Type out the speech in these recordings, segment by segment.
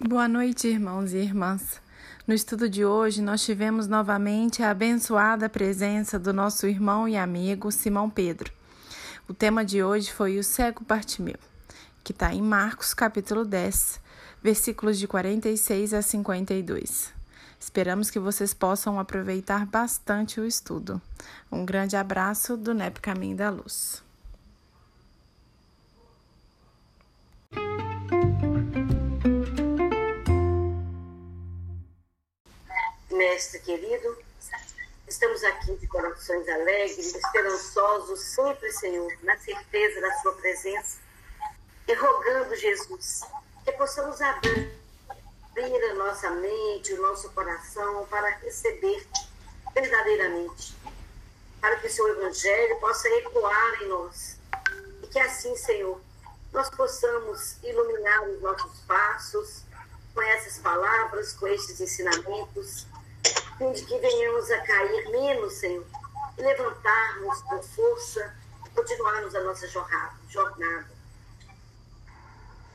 Boa noite, irmãos e irmãs. No estudo de hoje, nós tivemos novamente a abençoada presença do nosso irmão e amigo Simão Pedro. O tema de hoje foi o cego Bartimeu, que está em Marcos capítulo 10, versículos de 46 a 52. Esperamos que vocês possam aproveitar bastante o estudo. Um grande abraço do NEP Caminho da Luz. Mestre querido, estamos aqui de corações alegres, esperançosos, sempre, Senhor, na certeza da Sua presença, e rogando, Jesus, que possamos abrir a nossa mente, o nosso coração para receber verdadeiramente, para que o Seu Evangelho possa ecoar em nós. E que assim, Senhor, nós possamos iluminar os nossos passos com essas palavras, com estes ensinamentos que venhamos a cair menos, Senhor, e levantarmos com força e continuarmos a nossa jornada.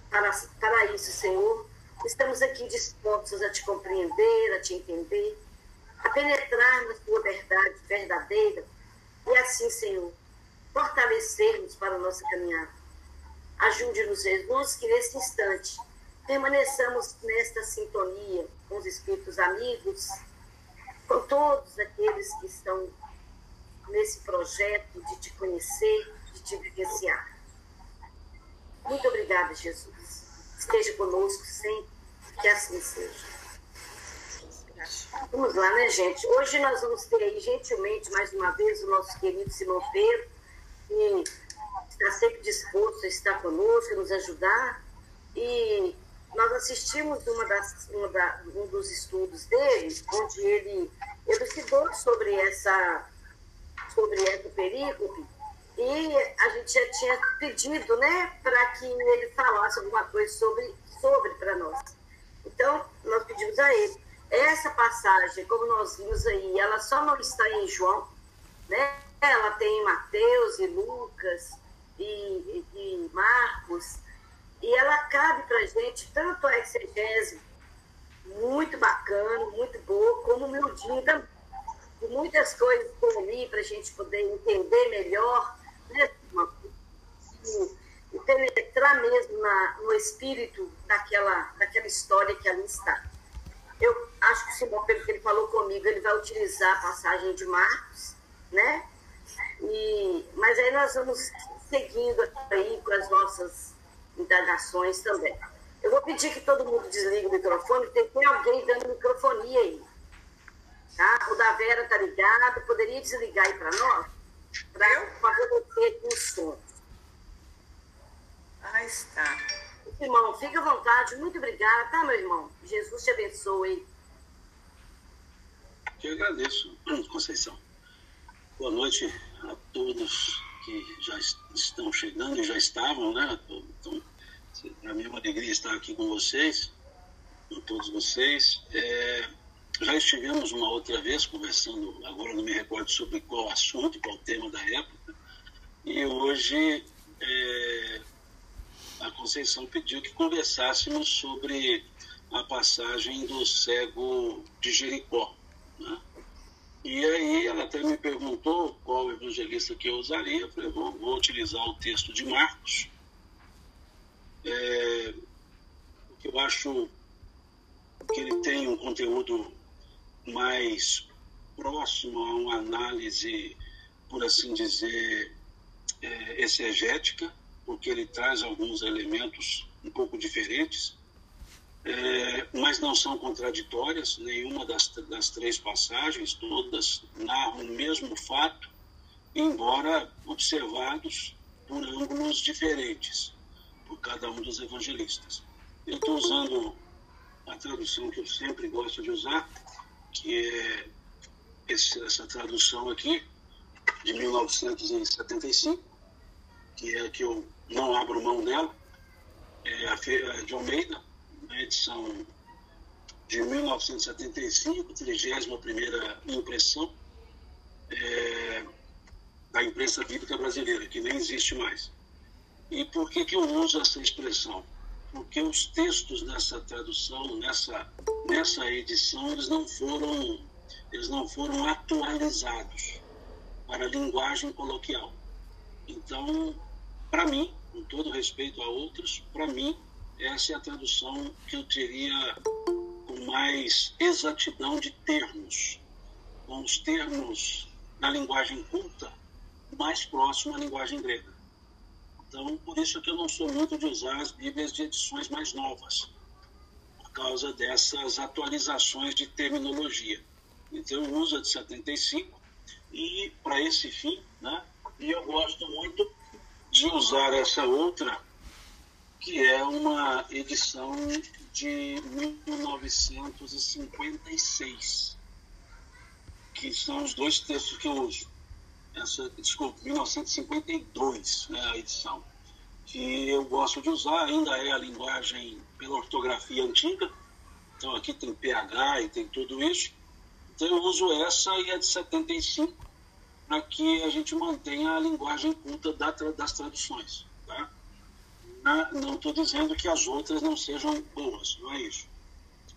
Para, para isso, Senhor, estamos aqui dispostos a te compreender, a te entender, a penetrar na tua verdade verdadeira e assim, Senhor, fortalecermos para a nossa caminhada. Ajude-nos, Jesus, que neste instante permaneçamos nesta sintonia com os espíritos amigos, com todos aqueles que estão nesse projeto de te conhecer, de te vivenciar. Muito obrigada, Jesus. Esteja conosco sempre, que assim seja. Vamos lá, né, gente? Hoje nós vamos ter aí, gentilmente, mais uma vez, o nosso querido Simão Pedro, que está sempre disposto a estar conosco, a nos ajudar. E nós assistimos uma das, uma da, um dos estudos dele, onde ele elucidou sobre essa, sobre essa perícope, e a gente já tinha pedido né, para que ele falasse alguma coisa sobre, sobre para nós. Então, nós pedimos a ele. Essa passagem, como nós vimos aí, ela só não está em João, né? ela tem em Mateus e Lucas e, e, e Marcos, e ela cabe para gente tanto a exegese muito bacana, muito boa, como miudinho também. E muitas coisas por ali para a gente poder entender melhor, né? E penetrar mesmo na, no espírito daquela, daquela história que ali está. Eu acho que o Simão, pelo que ele falou comigo, ele vai utilizar a passagem de Marcos, né? E, mas aí nós vamos seguindo aí com as nossas indagações também. Eu vou pedir que todo mundo desligue o microfone, tem, tem alguém dando microfonia aí. Tá? O da Vera tá ligado, poderia desligar aí para nós? Para favorecer aqui o som. Ah, está. Irmão, fica à vontade, muito obrigada, tá, meu irmão? Jesus te abençoe. Eu agradeço, Conceição. Boa noite a todos que já estão chegando e já estavam, né? Então, para mim é uma alegria estar aqui com vocês, com todos vocês. É, já estivemos uma outra vez conversando, agora não me recordo sobre qual assunto, qual tema da época, e hoje é, a Conceição pediu que conversássemos sobre a passagem do cego de Jericó. Né? E aí ela até me perguntou qual evangelista que eu usaria. Eu falei, vou, vou utilizar o texto de Marcos. É, eu acho que ele tem um conteúdo mais próximo a uma análise, por assim dizer, é, exegética, porque ele traz alguns elementos um pouco diferentes é, mas não são contraditórias, nenhuma das, das três passagens, todas narram o mesmo fato, embora observados por ângulos diferentes, por cada um dos evangelistas. Eu estou usando a tradução que eu sempre gosto de usar, que é esse, essa tradução aqui, de 1975, que é a que eu não abro mão dela, é a de Almeida, edição de 1975, 31ª impressão é, da imprensa bíblica brasileira, que nem existe mais. E por que, que eu uso essa expressão? porque os textos dessa tradução, nessa, nessa edição, eles não foram, eles não foram atualizados para a linguagem coloquial. Então, para mim, com todo respeito a outros, para mim, essa é a tradução que eu teria com mais exatidão de termos, com os termos na linguagem culta mais próximo à linguagem grega. Então, por isso que eu não sou muito de usar as Bíblias de edições mais novas, por causa dessas atualizações de terminologia. Então, eu uso a de 75 e, para esse fim, né, e eu gosto muito de usar essa outra, que é uma edição de 1956, que são os dois textos que eu uso. Essa, desculpa, 1952 né, a edição, que eu gosto de usar, ainda é a linguagem pela ortografia antiga, então aqui tem PH e tem tudo isso, então eu uso essa e a de 75 para que a gente mantenha a linguagem culta das traduções. Não estou dizendo que as outras não sejam boas, não é isso.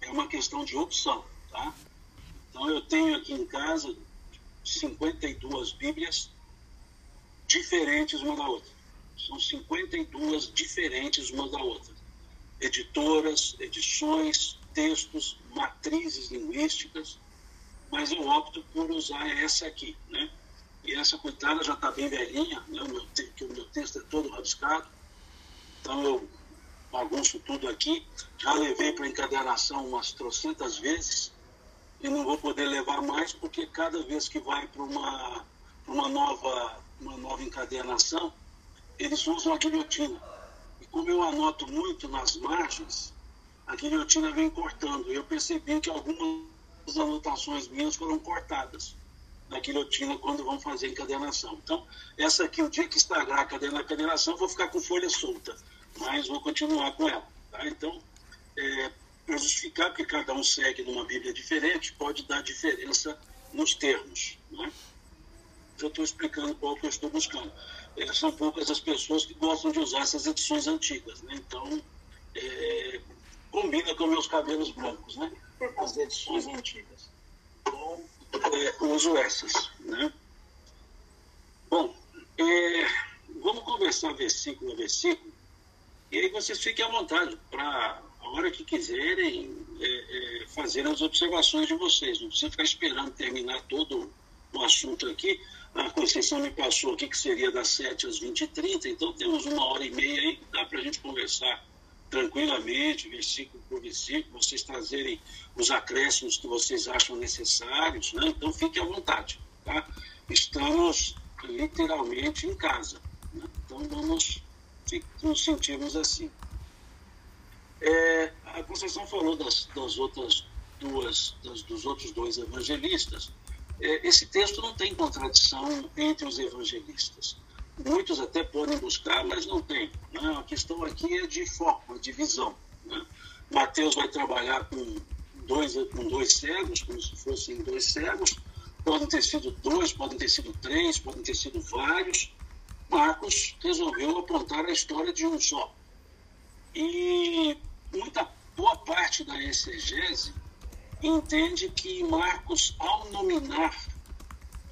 É uma questão de opção. Tá? Então eu tenho aqui em casa 52 Bíblias diferentes uma da outra. São 52 diferentes uma da outra. Editoras, edições, textos, matrizes linguísticas, mas eu opto por usar essa aqui, né? E essa coitada já está bem velhinha, né? o, meu, que o meu texto é todo rabiscado, então eu bagunço tudo aqui. Já levei para encadernação umas trocentas vezes, e não vou poder levar mais porque cada vez que vai para uma, uma, nova, uma nova encadernação, eles usam a guilhotina. E como eu anoto muito nas margens, a guilhotina vem cortando. Eu percebi que algumas anotações minhas foram cortadas na guilhotina quando vão fazer encadernação. Então, essa aqui, o dia que estragar a encadernação, vou ficar com folha solta, mas vou continuar com ela. Tá? Então, é, para justificar que cada um segue numa Bíblia diferente, pode dar diferença nos termos. Né? Já estou explicando qual que eu estou buscando. É, são poucas as pessoas que gostam de usar essas edições antigas. Né? Então, é, combina com meus cabelos brancos, né? as edições antigas. Então, é, uso essas. Né? Bom, é, vamos conversar versículo a versículo, e aí vocês fiquem à vontade para a hora que quiserem é, é, fazer as observações de vocês. Não precisa ficar esperando terminar todo o assunto aqui. A Conceição me passou aqui que seria das 7 às 20h30, então temos uma hora e meia aí que dá para a gente conversar tranquilamente, versículo por versículo, vocês trazerem os acréscimos que vocês acham necessários, né? então fiquem à vontade. Tá? Estamos literalmente em casa, né? então vamos nos sentirmos assim. É, a Conceição falou das, das outras duas, das, dos outros dois evangelistas. É, esse texto não tem contradição entre os evangelistas. Muitos até podem buscar, mas não tem. Né? A questão aqui é de foco, de visão. Né? Mateus vai trabalhar com dois, com dois cegos, como se fossem dois cegos. Podem ter sido dois, podem ter sido três, podem ter sido vários. Marcos resolveu apontar a história de um só. E muita boa parte da exegese entende que Marcos, ao nominar,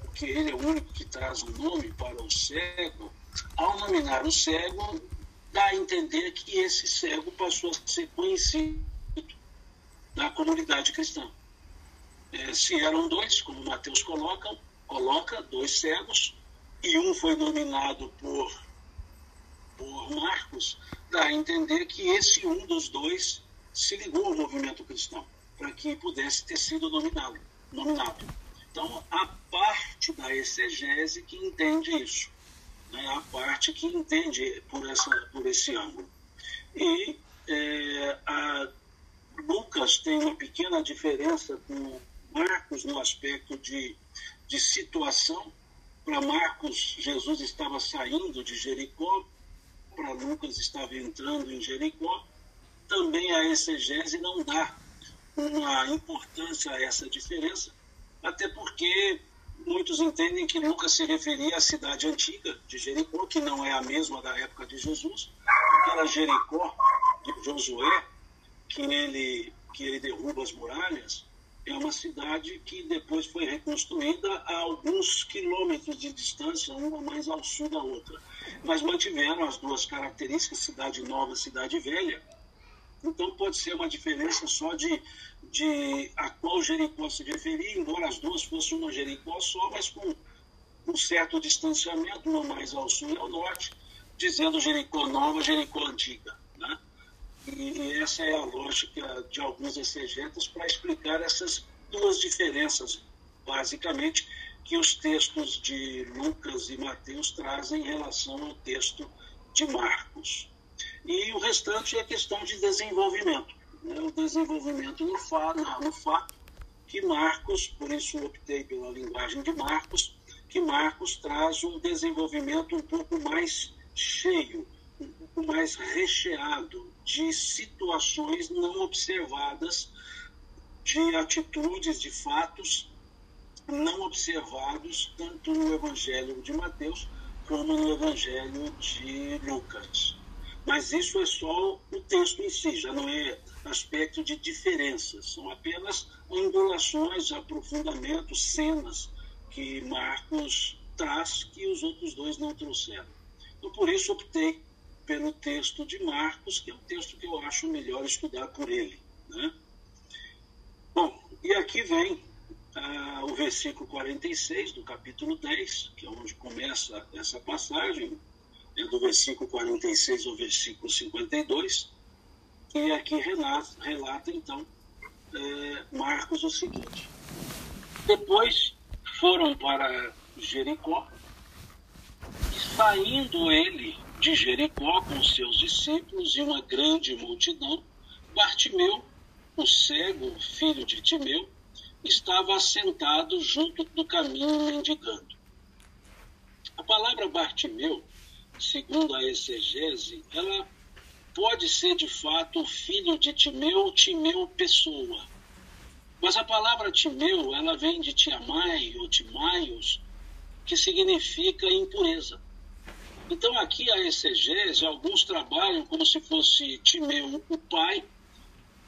porque ele é o único que traz o um nome para o cego, ao nominar o cego, dá a entender que esse cego passou a ser conhecido na comunidade cristã. É, se eram dois, como Mateus coloca, coloca dois cegos, e um foi nominado por, por Marcos, dá a entender que esse um dos dois se ligou ao movimento cristão, para que pudesse ter sido nominado. nominado. Então, a parte da exegese que entende isso, né? a parte que entende por, essa, por esse ângulo. E é, a, Lucas tem uma pequena diferença com Marcos no aspecto de, de situação. Para Marcos, Jesus estava saindo de Jericó, para Lucas estava entrando em Jericó, também a exegese não dá uma importância a essa diferença, até porque muitos entendem que Lucas se referia à cidade antiga de Jericó, que não é a mesma da época de Jesus, aquela Jericó Josué, que ele, que ele derruba as muralhas, é uma cidade que depois foi reconstruída a alguns quilômetros de distância, uma mais ao sul da outra. Mas mantiveram as duas características, cidade nova, cidade velha. Então pode ser uma diferença só de, de a qual Jericó se referia, embora as duas fossem uma Jericó só, mas com um certo distanciamento, uma mais ao sul e ao norte, dizendo Jericó nova, Jericó antiga. E, essa é a lógica de alguns exegetas para explicar essas duas diferenças, basicamente, que os textos de Lucas e Mateus trazem em relação ao texto de Marcos. E o restante é questão de desenvolvimento. Né? O desenvolvimento no, fa no fato que Marcos, por isso optei pela linguagem de Marcos, que Marcos traz um desenvolvimento um pouco mais cheio, mais recheado de situações não observadas, de atitudes, de fatos não observados, tanto no Evangelho de Mateus como no Evangelho de Lucas. Mas isso é só o texto em si, já não é aspecto de diferenças, são apenas angulações, aprofundamentos, cenas que Marcos traz que os outros dois não trouxeram. Então, por isso, optei pelo texto de Marcos, que é o texto que eu acho melhor estudar por ele. Né? Bom, e aqui vem ah, o versículo 46 do capítulo 10, que é onde começa essa passagem, é do versículo 46 ao versículo 52, e aqui relata, relata então, é, Marcos o seguinte: Depois foram para Jericó, e saindo ele de Jericó com seus discípulos e uma grande multidão, Bartimeu, o cego, filho de Timeu, estava assentado junto do caminho mendigando. A palavra Bartimeu, segundo a exegese, ela pode ser de fato o filho de Timeu, Timeu pessoa. Mas a palavra Timeu, ela vem de Tiamai ou Timaios, que significa impureza. Então, aqui a exegese, alguns trabalham como se fosse Timeu o pai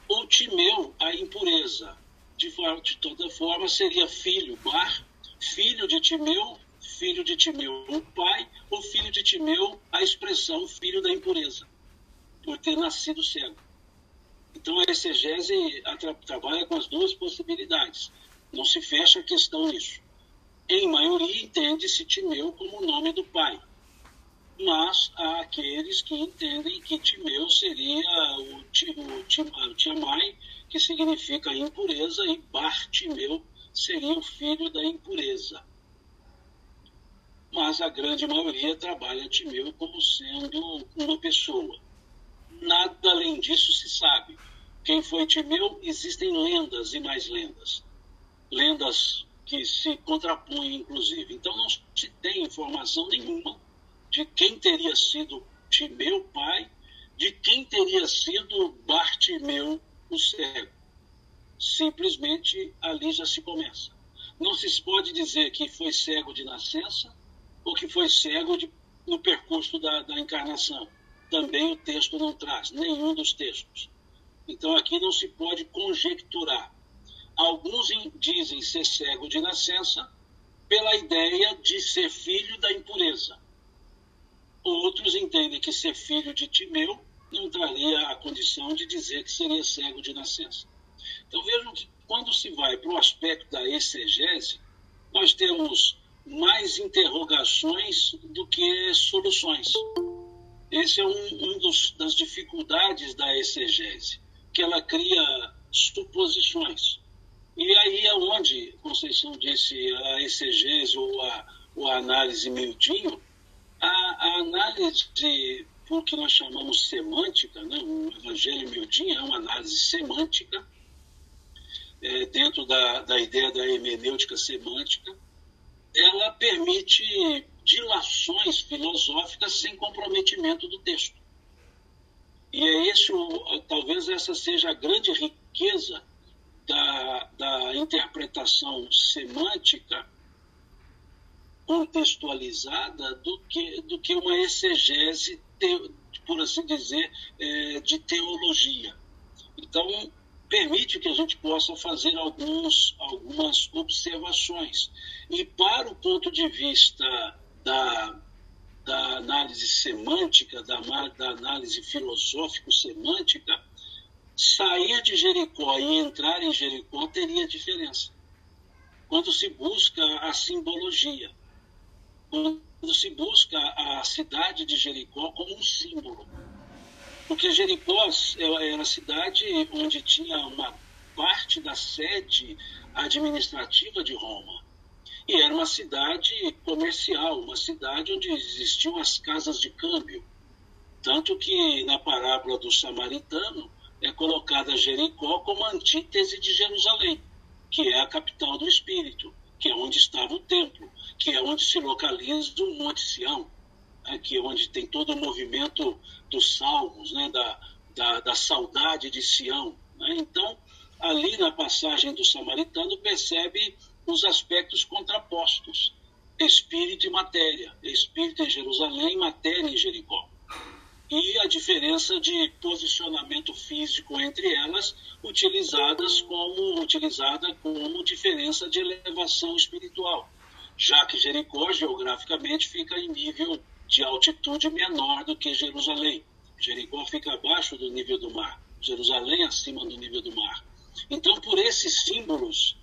ou Timeu a impureza. De, de toda forma, seria filho, Bar, filho de Timeu, filho de Timeu o pai, ou filho de Timeu a expressão filho da impureza, por ter nascido cego. Então, a exegese trabalha com as duas possibilidades. Não se fecha a questão nisso. Em maioria, entende-se Timeu como o nome do pai mas há aqueles que entendem que Timeu seria o, o, o Tiamai, que significa impureza, e Bartimeu seria o filho da impureza. Mas a grande maioria trabalha Timeu como sendo uma pessoa. Nada além disso se sabe. Quem foi Timeu? Existem lendas e mais lendas. Lendas que se contrapõem, inclusive. Então não se tem informação nenhuma de quem teria sido Timeu pai, de quem teria sido Bartimeu o cego. Simplesmente ali já se começa. Não se pode dizer que foi cego de nascença ou que foi cego de, no percurso da, da encarnação. Também o texto não traz, nenhum dos textos. Então aqui não se pode conjecturar. Alguns dizem ser cego de nascença pela ideia de ser filho da impureza. Outros entendem que ser filho de Timeu não traria a condição de dizer que seria cego de nascença. Então vejam que quando se vai para o aspecto da exegese, nós temos mais interrogações do que soluções. Esse é um, um dos, das dificuldades da exegese, que ela cria suposições. E aí é onde, Conceição disse, a exegese ou a, ou a análise miudinho, a, a análise de que nós chamamos semântica, né? o Evangelho Miudinho é uma análise semântica, é, dentro da, da ideia da hermenêutica semântica, ela permite dilações filosóficas sem comprometimento do texto. E é esse, talvez essa seja a grande riqueza da, da interpretação semântica contextualizada do que, do que uma exegese, te, por assim dizer, é, de teologia. Então, permite que a gente possa fazer alguns, algumas observações. E para o ponto de vista da, da análise semântica, da, da análise filosófico-semântica, sair de Jericó e entrar em Jericó teria diferença. Quando se busca a simbologia, quando se busca a cidade de Jericó como um símbolo. Porque Jericó era a cidade onde tinha uma parte da sede administrativa de Roma. E era uma cidade comercial, uma cidade onde existiam as casas de câmbio. Tanto que na parábola do samaritano é colocada Jericó como antítese de Jerusalém, que é a capital do Espírito, que é onde estava o templo, que é onde se localiza o Monte Sião, né, que é onde tem todo o movimento dos salmos, né, da, da, da saudade de Sião. Né? Então, ali na passagem do samaritano, percebe os aspectos contrapostos: espírito e matéria, espírito em Jerusalém, matéria em Jericó. E a diferença de posicionamento físico entre elas, utilizadas como utilizada como diferença de elevação espiritual, já que Jericó geograficamente fica em nível de altitude menor do que Jerusalém. Jericó fica abaixo do nível do mar, Jerusalém acima do nível do mar. Então, por esses símbolos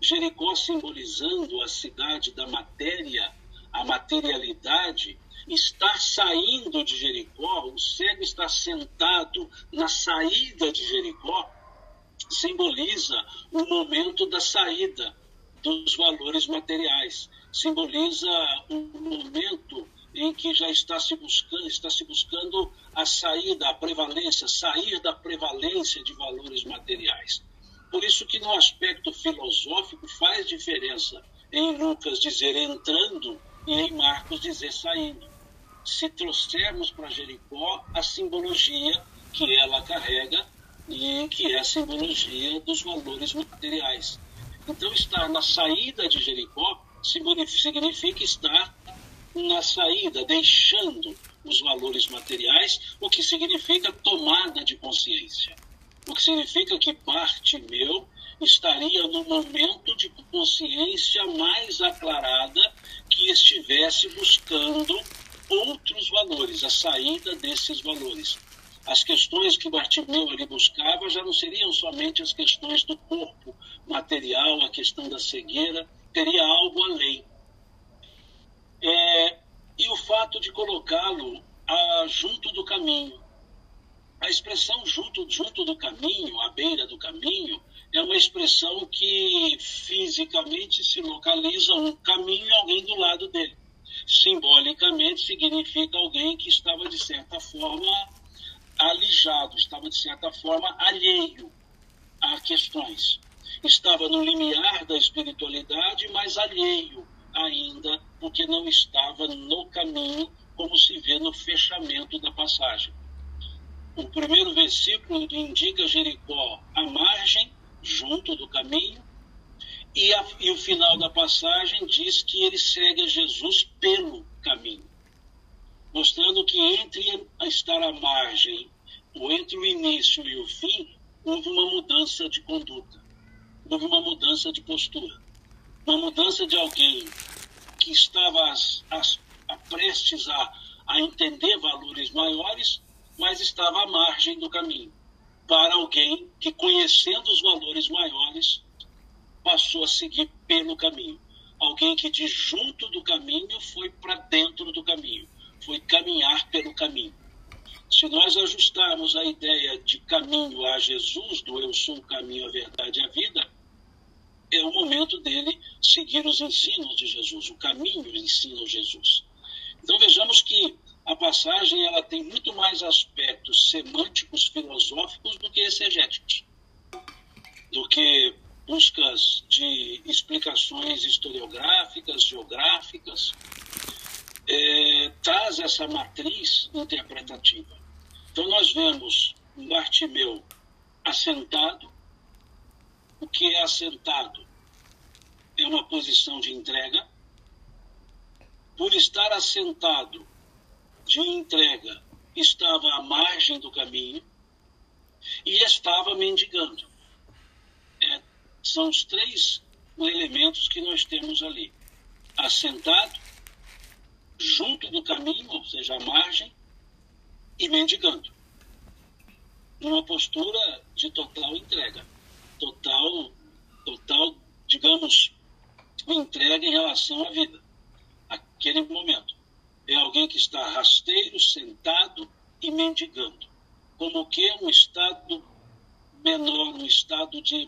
Jericó simbolizando a cidade da matéria, a materialidade, está saindo de Jericó, o cego está sentado na saída de Jericó, simboliza o momento da saída dos valores materiais, simboliza o momento em que já está se buscando, está se buscando a saída, a prevalência, sair da prevalência de valores materiais. Por isso que no aspecto filosófico faz diferença em Lucas dizer entrando e em Marcos dizer saindo. Se trouxermos para Jericó a simbologia que ela carrega e que é a simbologia dos valores materiais. Então, estar na saída de Jericó significa estar na saída, deixando os valores materiais, o que significa tomada de consciência o que significa que parte meu estaria no momento de consciência mais aclarada que estivesse buscando outros valores, a saída desses valores. As questões que Bartimeu ali buscava já não seriam somente as questões do corpo material, a questão da cegueira, teria algo além. É, e o fato de colocá-lo ah, junto do caminho, a expressão junto, junto do caminho, à beira do caminho, é uma expressão que fisicamente se localiza um caminho e alguém do lado dele. Simbolicamente significa alguém que estava, de certa forma, alijado, estava, de certa forma, alheio a questões. Estava no limiar da espiritualidade, mas alheio ainda, porque não estava no caminho, como se vê no fechamento da passagem. O primeiro versículo indica Jericó à margem, junto do caminho, e, a, e, o final da passagem diz que ele segue a Jesus pelo caminho, mostrando que entre estar à margem, ou entre o início e o fim, houve uma mudança de conduta, houve uma mudança de postura, uma mudança de alguém que estava as, as, a prestes a, a entender valores maiores mas estava à margem do caminho. Para alguém que, conhecendo os valores maiores, passou a seguir pelo caminho. Alguém que de junto do caminho foi para dentro do caminho, foi caminhar pelo caminho. Se nós ajustarmos a ideia de caminho a Jesus, do eu sou o caminho, a verdade e a vida, é o momento dele seguir os ensinos de Jesus, o caminho ensina Jesus. Então vejamos que a passagem ela tem muito mais aspectos semânticos filosóficos do que exegéticos, do que buscas de explicações historiográficas, geográficas, é, traz essa matriz interpretativa. Então nós vemos Bartimeu assentado. O que é assentado? É uma posição de entrega, por estar assentado de entrega, estava à margem do caminho e estava mendigando. É, são os três elementos que nós temos ali: assentado, junto do caminho, ou seja, à margem, e mendigando. Numa postura de total entrega, total, total, digamos, entrega em relação à vida, aquele momento. É alguém que está rasteiro, sentado e mendigando. Como que um estado menor, um estado de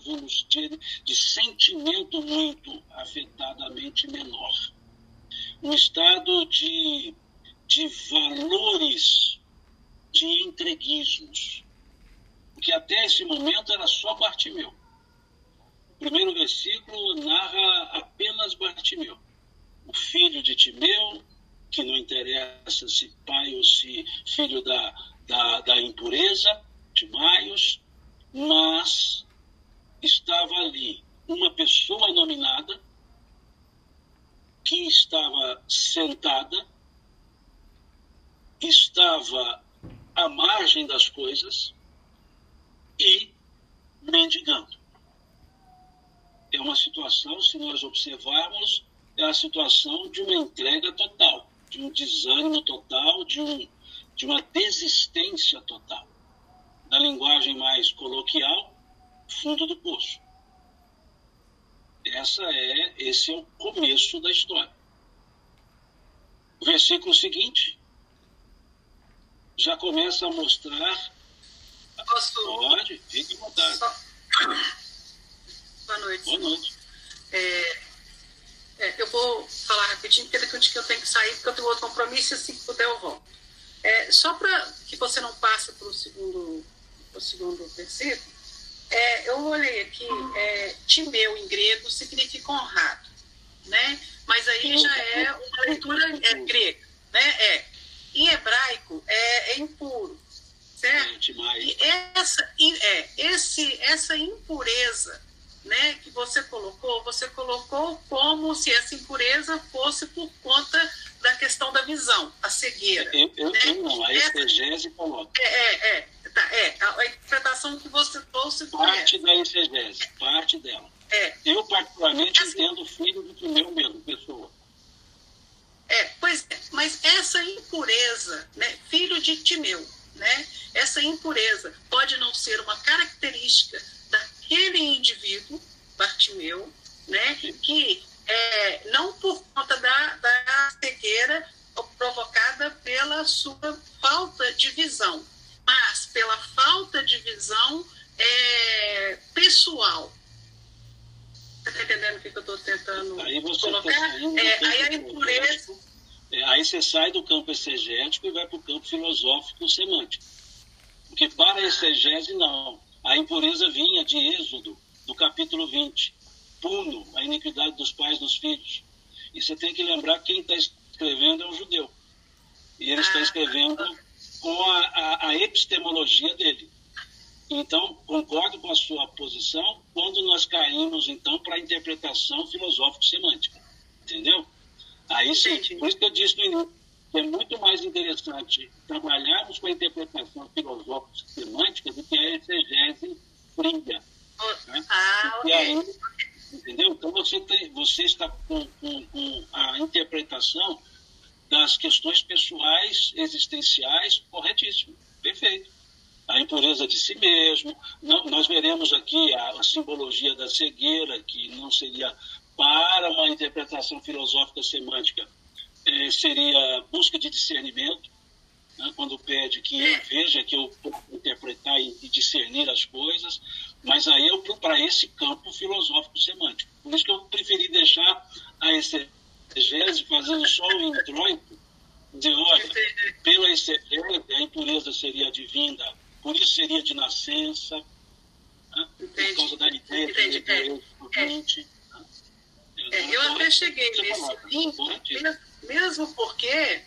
de, de sentimento muito afetadamente menor. Um estado de, de valores, de entreguismos. Porque até esse momento era só Bartimeu. Primeiro versículo narra apenas Bartimeu, o filho de Timeu, que não interessa se pai ou se filho da, da, da impureza, Timaios, mas estava ali uma pessoa nominada que estava sentada, estava à margem das coisas e mendigando. É uma situação, se nós observarmos, é a situação de uma entrega total, de um desânimo total, de, um, de uma desistência total na linguagem mais coloquial, fundo do poço. Essa é, esse é o começo da história. O versículo seguinte já começa a mostrar. Posso... Pode, fique à vontade. Só... Boa noite. Boa noite. É, é, eu vou falar rapidinho, porque daqui eu tenho que sair, porque eu tenho outro compromisso e assim que puder eu volto. É, só para que você não passe para o segundo o segundo versículo, é, eu olhei aqui, é, Timeu em grego significa honrado, né? Mas aí já é uma leitura é, grega, né? É. Em hebraico é, é impuro, certo? E essa, é, esse, essa impureza né, que você colocou, você colocou como se essa impureza fosse por conta da questão da visão, a cegueira. Eu, eu, né? eu não, a exegese coloca. É, é, é. Tá, é, a, interpretação que você trouxe Parte da exegese, parte dela. É. Eu, particularmente, assim, entendo filho do primeiro mesmo, pessoa. É, pois é, mas essa impureza, né, filho de Timeu, né, essa impureza pode não ser uma característica daquele indivíduo, Bartimeu, né, que é, não por conta da, da cegueira provocada pela sua falta de visão, mas pela falta de visão é, pessoal. Você está entendendo o que, eu estou tentando aí tá colocar? Tá é, aí a impureza. É, aí você sai do campo exegético e vai para o campo filosófico semântico. Porque para a exegese, não. A impureza vinha de Êxodo, do capítulo 20. Puno, a iniquidade dos pais nos filhos. E você tem que lembrar que quem está escrevendo é um judeu. E ele está ah. escrevendo com a, a, a epistemologia dele. Então, concordo com a sua posição quando nós caímos, então, para a interpretação filosófico-semântica. Entendeu? Aí sim, por isso que eu disse no início, que é muito mais interessante trabalharmos com a interpretação filosófico-semântica do que a exegese fria. Né? Ah, ok. Aí, entendeu? Então, você, tem, você está com, com, com a interpretação das questões pessoais, existenciais, corretíssimo, perfeito. A impureza de si mesmo, não, nós veremos aqui a, a, simbologia da cegueira, que não seria para uma interpretação filosófica semântica, eh, seria busca de discernimento, né, quando pede que eu veja, que eu interpretar e, e discernir as coisas, mas aí eu para esse campo filosófico semântico. Por isso que eu preferi deixar a exegese fazendo só o introito de olha, pela excelência, a impureza seria advinda, por isso seria de nascença, né? por causa da ideia de é, é. É, eu até cheguei nesse limpo, mesmo porque é,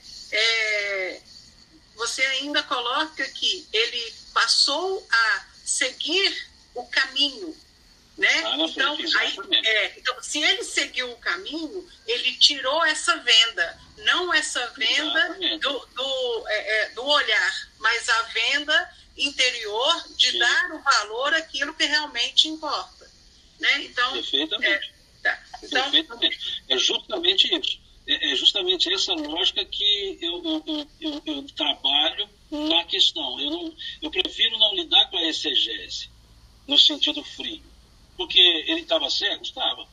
coloca que ele passou a seguir o caminho Né? Então, aí, é, então, se ele seguiu o caminho, ele tirou essa venda, não essa venda do, do, é, é, do olhar, mas a venda interior de Sim. dar o valor àquilo que realmente importa. Né? Então, Perfeitamente. É, tá. então, Perfeitamente. É justamente isso. É, é justamente essa lógica que eu, eu, eu, eu trabalho na questão. Eu, não, eu prefiro não lidar com a exegese no sentido frio. Porque ele estava cego? Estava.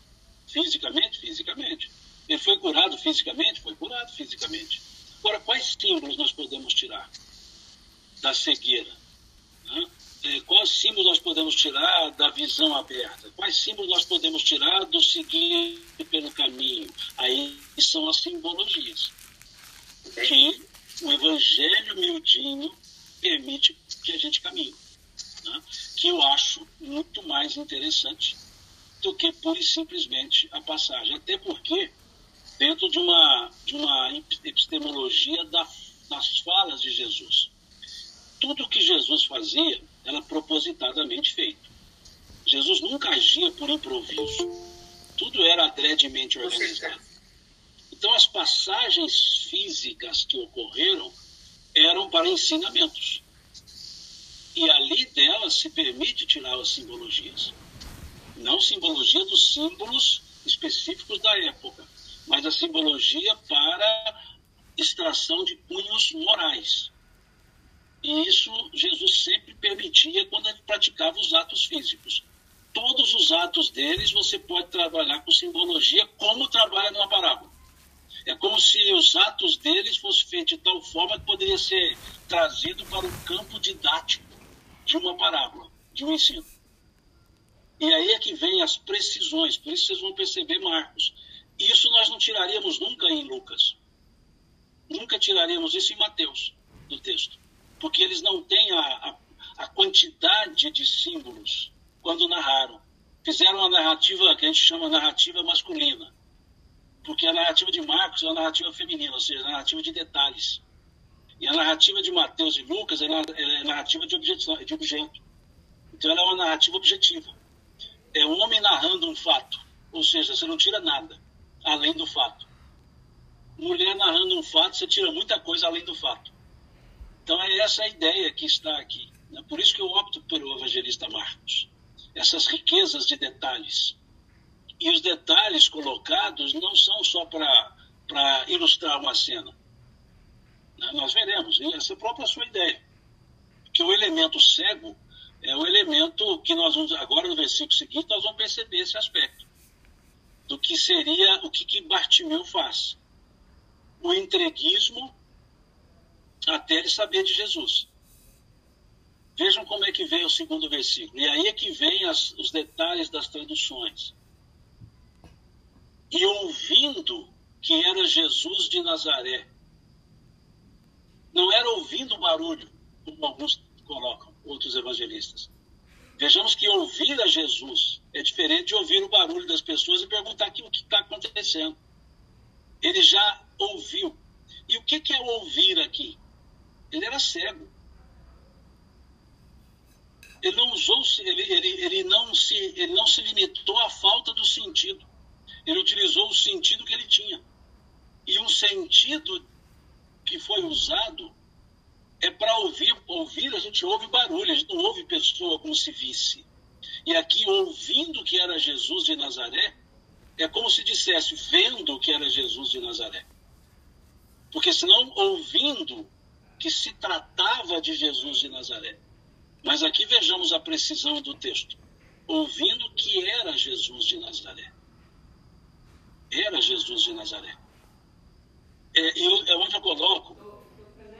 Fisicamente? Fisicamente. Ele foi curado fisicamente? Foi curado fisicamente. Agora, quais símbolos nós podemos tirar da cegueira? Né? É, quais símbolos nós podemos tirar da visão aberta? Quais símbolos nós podemos tirar do seguir pelo caminho? Aí são as simbologias. Que o evangelho miudinho permite que a gente caminhe. Né? Que eu acho muito mais interessante do que pura e simplesmente a passagem. Até porque, dentro de uma, de uma epistemologia da, das falas de Jesus, tudo que Jesus fazia era propositadamente feito. Jesus nunca agia por improviso. Tudo era adredemente organizado. Então, as passagens físicas que ocorreram eram para ensinamentos. E ali delas se permite tirar as simbologias. Não simbologia dos símbolos específicos da época, mas a simbologia para extração de cunhos morais. E isso Jesus sempre permitia quando ele praticava os atos físicos. Todos os atos deles você pode trabalhar com simbologia como trabalha numa parábola. É como se os atos deles fossem feitos de tal forma que poderia ser trazido para o campo didático de uma parábola, de um ensino. E aí é que vem as precisões, por isso vocês vão perceber Marcos. Isso nós não tiraríamos nunca em Lucas. Nunca tiraríamos isso em Mateus, do texto porque eles não têm a, a, a quantidade de símbolos quando narraram. Fizeram uma narrativa que a gente chama narrativa masculina, porque a narrativa de Marcos é uma narrativa feminina, ou seja, narrativa de detalhes. E a narrativa de Mateus e Lucas é, é narrativa de objeto. Então ela é uma narrativa objetiva. É um homem narrando um fato, ou seja, você não tira nada além do fato. Mulher narrando um fato, você tira muita coisa além do fato. Então é essa a ideia que está aqui. Né? Por isso que eu opto pelo evangelista Marcos. Essas riquezas de detalhes. E os detalhes colocados não são só para ilustrar uma cena. Né? Nós veremos, essa é própria sua ideia. Que o elemento cego é o elemento que nós vamos, agora no versículo seguinte, nós vamos perceber esse aspecto. Do que seria o que, que Bartimeu faz. O entreguismo até ele saber de Jesus. Vejam como é que vem o segundo versículo. E aí é que vem as, os detalhes das traduções. E ouvindo que era Jesus de Nazaré. Não era ouvindo o barulho, como alguns colocam, outros evangelistas. Vejamos que ouvir a Jesus é diferente de ouvir o barulho das pessoas e perguntar aqui o que está acontecendo. Ele já ouviu. E o que, que é ouvir aqui? Ele era cego. Ele não usou, ele, ele, ele, não se, ele não se limitou à falta do sentido. Ele utilizou o sentido que ele tinha. E um sentido que foi usado é para ouvir. Ouvir, a gente ouve barulho, a gente não ouve pessoa como se visse. E aqui, ouvindo que era Jesus de Nazaré, é como se dissesse, vendo que era Jesus de Nazaré. Porque senão, ouvindo, que se tratava de Jesus de Nazaré. Mas aqui vejamos a precisão do texto. Ouvindo que era Jesus de Nazaré. Era Jesus de Nazaré. É, eu, é onde eu coloco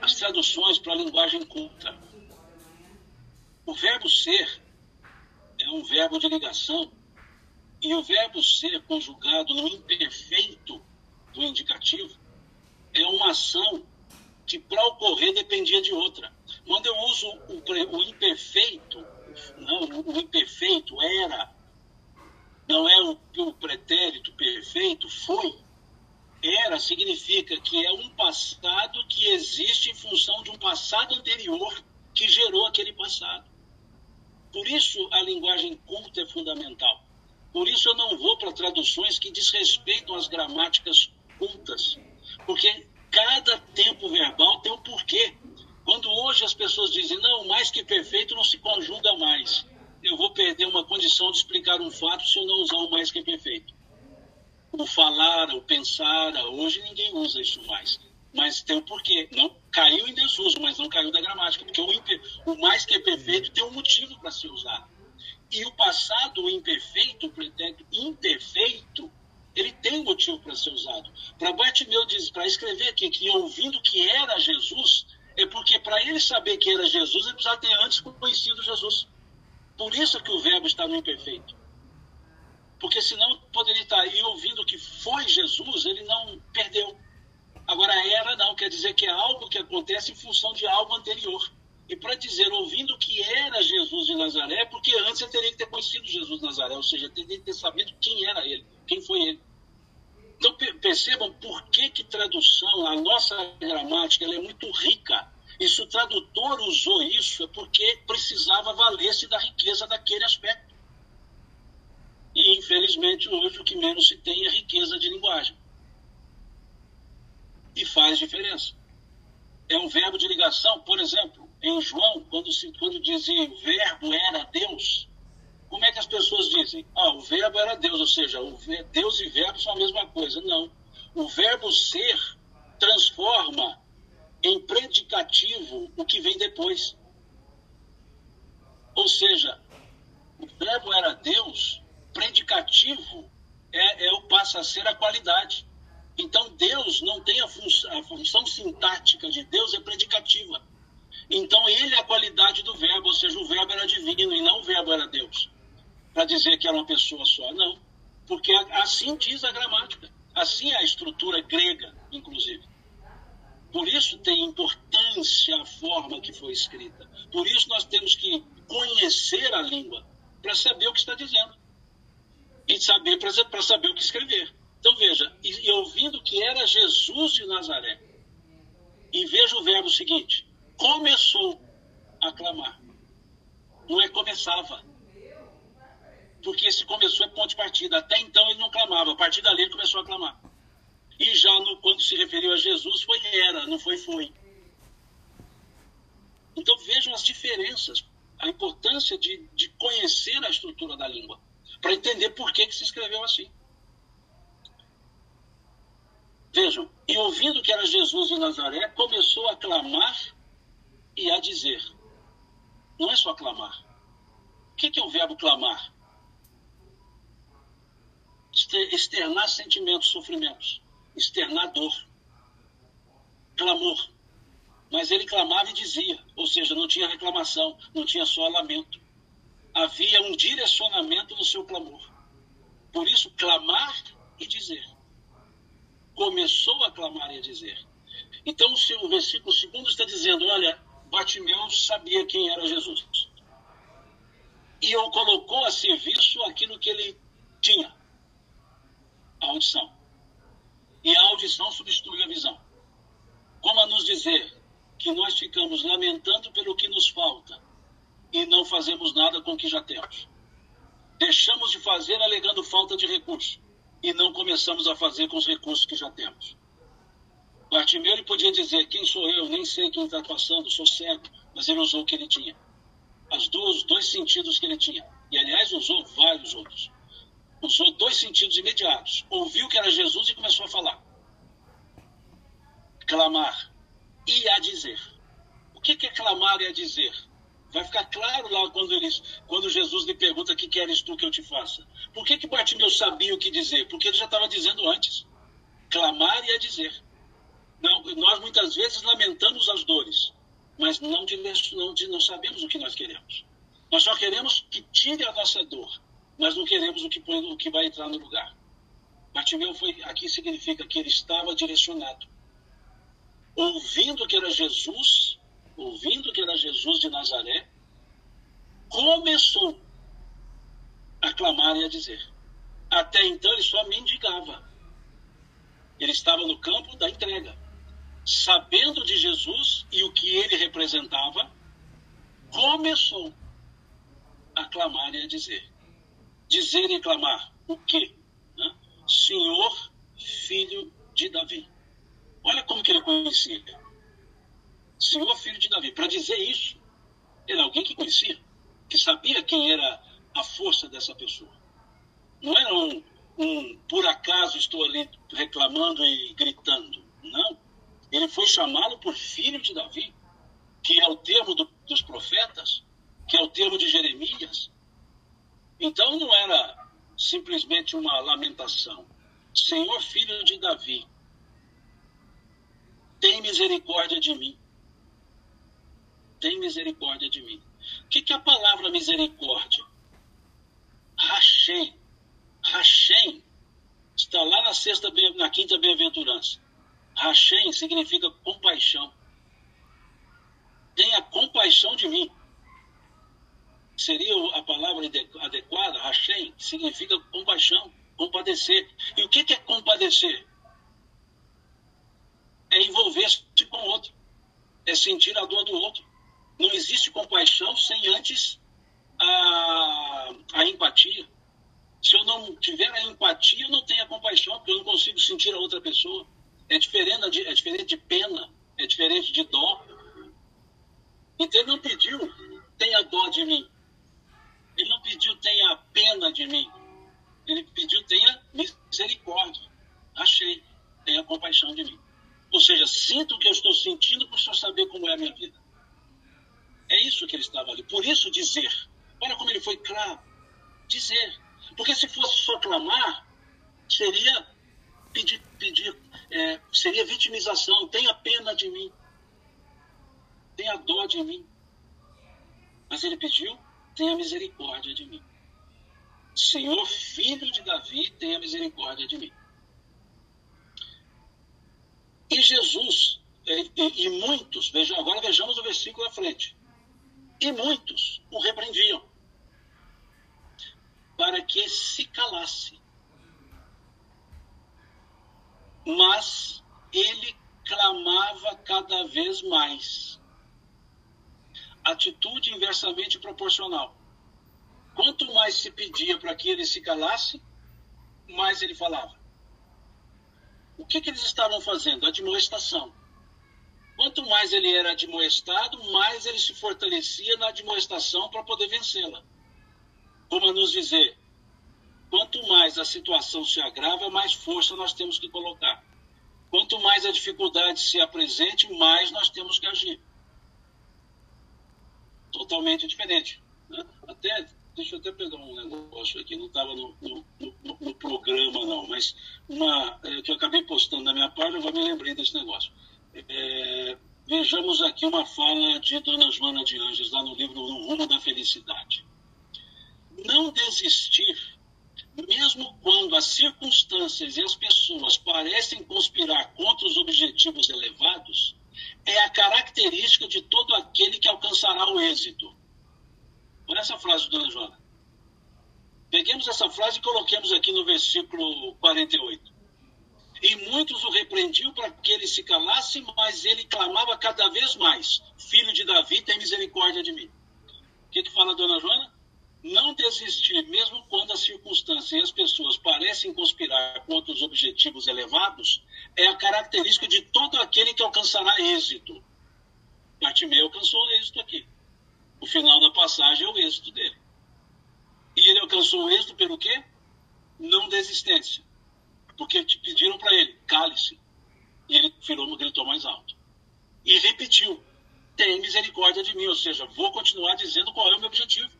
as traduções para a linguagem culta. O verbo ser é um verbo de ligação e o verbo ser conjugado no imperfeito do indicativo é uma ação que para ocorrer dependia de outra. Quando eu uso o, o imperfeito, não, o imperfeito era, não é o, o pretérito perfeito, foi. Era significa que é um passado que existe em função de um passado anterior que gerou aquele passado. Por isso a linguagem culta é fundamental. Por isso eu não vou para traduções que desrespeitam as gramáticas cultas, porque cada tempo verbal tem um porquê. Quando hoje as pessoas dizem, não, mais que perfeito não se conjuga mais, eu vou perder uma condição de explicar um fato se eu não usar o mais que perfeito. O falar, o pensar, hoje ninguém usa isso mais. Mas tem um porquê. Não caiu em desuso, mas não caiu da gramática, porque o, o mais que é perfeito tem um motivo para ser usado. E o passado imperfeito, o pretérito imperfeito, ele tem um motivo para ser usado. Para Bartimeu diz, para escrever aqui que ouvindo que era Jesus, é porque para ele saber que era Jesus, ele precisava ter antes conhecido Jesus. Por isso que o verbo está no imperfeito. Porque senão poderia estar aí ouvindo que foi Jesus, ele não perdeu. Agora era não, quer dizer que é algo que acontece em função de algo anterior. E para dizer, ouvindo que era Jesus de Nazaré, porque antes ele teria que ter conhecido Jesus de Nazaré, ou seja, teria que ter sabido quem era ele, quem foi ele. Então percebam por que, que tradução, a nossa gramática, ela é muito rica. E se o tradutor usou isso, é porque precisava valer-se da riqueza daquele aspecto. E infelizmente hoje o que menos se tem é riqueza de linguagem. E faz diferença. É um verbo de ligação, por exemplo, em João, quando, se, quando dizia o verbo era Deus, como é que as pessoas dizem? Ah, o verbo era Deus, ou seja, o Deus e verbo são a mesma coisa. Não. O verbo ser transforma em predicativo o que vem depois. Ou seja, o verbo era Deus, predicativo é, é passa a ser a qualidade. Então Deus não tem a, fun a função sintática de Deus é predicativa. Então ele é a qualidade do verbo, ou seja, o verbo era divino e não o verbo era Deus. Para dizer que era uma pessoa só, não. Porque assim diz a gramática. Assim é a estrutura grega, inclusive. Por isso tem importância a forma que foi escrita. Por isso nós temos que conhecer a língua para saber o que está dizendo. E saber para saber o que escrever. Então veja, e, e ouvindo que era Jesus de Nazaré, e veja o verbo seguinte: começou a clamar. Não é começava. Porque esse começou é ponto de partida. Até então ele não clamava. A partir dali ele começou a clamar. E já no, quando se referiu a Jesus, foi era, não foi foi. Então vejam as diferenças, a importância de, de conhecer a estrutura da língua, para entender por que, que se escreveu assim. Vejam, e ouvindo que era Jesus de Nazaré, começou a clamar e a dizer. Não é só clamar. O que é o verbo clamar? Externar sentimentos, sofrimentos. Externar dor. Clamor. Mas ele clamava e dizia, ou seja, não tinha reclamação, não tinha só lamento. Havia um direcionamento no seu clamor. Por isso, clamar e dizer. Começou a clamar e a dizer. Então, o versículo segundo está dizendo: olha, Bartimeu sabia quem era Jesus. E o colocou a serviço aquilo que ele tinha, a audição. E a audição substitui a visão. Como a nos dizer que nós ficamos lamentando pelo que nos falta e não fazemos nada com o que já temos. Deixamos de fazer alegando falta de recursos e não começamos a fazer com os recursos que já temos. Bartimeu podia dizer: Quem sou eu? Nem sei quem está passando, sou cego. Mas ele usou o que ele tinha. As duas, dois sentidos que ele tinha. E aliás, usou vários outros. Usou dois sentidos imediatos. Ouviu que era Jesus e começou a falar. Clamar e a dizer. O que é clamar e a dizer? Vai ficar claro lá quando, eles, quando Jesus lhe pergunta: Que queres tu que eu te faça? Por que, que Bartimeu sabia o que dizer? Porque ele já estava dizendo antes. Clamar e a dizer. Não, nós muitas vezes lamentamos as dores, mas não, não, não sabemos o que nós queremos. Nós só queremos que tire a nossa dor, mas não queremos o que, o que vai entrar no lugar. Bartimeu foi, aqui significa que ele estava direcionado. Ouvindo que era Jesus, ouvindo que era Jesus de Nazaré, começou a clamar e a dizer. Até então ele só mendigava. Ele estava no campo da entrega sabendo de Jesus e o que ele representava, começou a clamar e a dizer. Dizer e clamar o quê? Senhor, filho de Davi. Olha como que ele conhecia. Senhor, filho de Davi. Para dizer isso, era alguém que conhecia, que sabia quem era a força dessa pessoa. Não era um, um por acaso estou ali reclamando e gritando. Não. Ele foi chamado por filho de Davi, que é o termo do, dos profetas, que é o termo de Jeremias. Então não era simplesmente uma lamentação. Senhor, filho de Davi, tem misericórdia de mim. Tem misericórdia de mim. O que, que é a palavra misericórdia? Rachem. Rachem está lá na sexta, na quinta bem-aventurança. Rachem significa compaixão. Tenha compaixão de mim. Seria a palavra adequada, Rachem, significa compaixão, compadecer. E o que é compadecer? É envolver-se com o outro. É sentir a dor do outro. Não existe compaixão sem antes a, a empatia. Se eu não tiver a empatia, eu não tenho a compaixão, porque eu não consigo sentir a outra pessoa. É diferente de, é diferente de pena, é diferente de dó. Então ele não pediu, tenha dó de mim. Ele não pediu, tenha pena de mim. Ele pediu, tenha misericórdia. Achei, tenha compaixão de mim. Ou seja, sinto o que eu estou sentindo por só saber como é a minha vida. É isso que ele estava ali. Por isso dizer. Olha como ele foi claro. Dizer. Porque se fosse só clamar, seria pedir, pedir é, seria vitimização. Tenha pena de mim. Tenha dó de mim. Mas ele pediu, tenha misericórdia de mim. Senhor, filho de Davi, tenha misericórdia de mim. E Jesus, e, e, muitos, agora vejamos o versículo à frente. E muitos o repreendiam para que se calasse. Mas ele clamava cada vez mais. Atitude inversamente proporcional. Quanto mais se pedia para que ele se calasse, mais ele falava. O que, que eles estavam fazendo? Admoestação. Quanto mais ele era admoestado, mais ele se fortalecia na admoestação para poder vencê-la como a nos dizer: quanto mais a situação se agrava, mais força nós temos que colocar. Quanto mais a dificuldade se apresente, mais nós temos que agir. Totalmente diferente. Né? Até, deixa eu até pegar um negócio aqui, não estava no, no, no, no, programa, não, mas uma é, que eu acabei postando na minha página, eu me lembrei desse negócio. É, vejamos aqui uma fala de Dona Joana de Anjos, lá no livro No Rumo da Felicidade não desistir, mesmo quando as circunstâncias e as pessoas parecem conspirar contra os objetivos elevados, é a característica de todo aquele que alcançará o êxito. Olha essa frase, dona Joana. Peguemos essa frase e coloquemos aqui no versículo 48. E muitos o repreendiam para que ele se calasse, mas ele clamava cada vez mais: Filho de Davi, tem misericórdia de mim. O que, que fala a dona Joana? Não desistir, mesmo quando as circunstâncias e as pessoas parecem conspirar contra os objetivos elevados, é a característica de todo aquele que alcançará êxito. Bartimeu alcançou êxito aqui. O final da passagem é o êxito dele. E ele alcançou o êxito pelo quê? Não desistência. Porque pediram para ele, cale-se. E ele virou, gritou mais alto. E repetiu, tem misericórdia de mim, ou seja, vou continuar dizendo qual é o meu objetivo.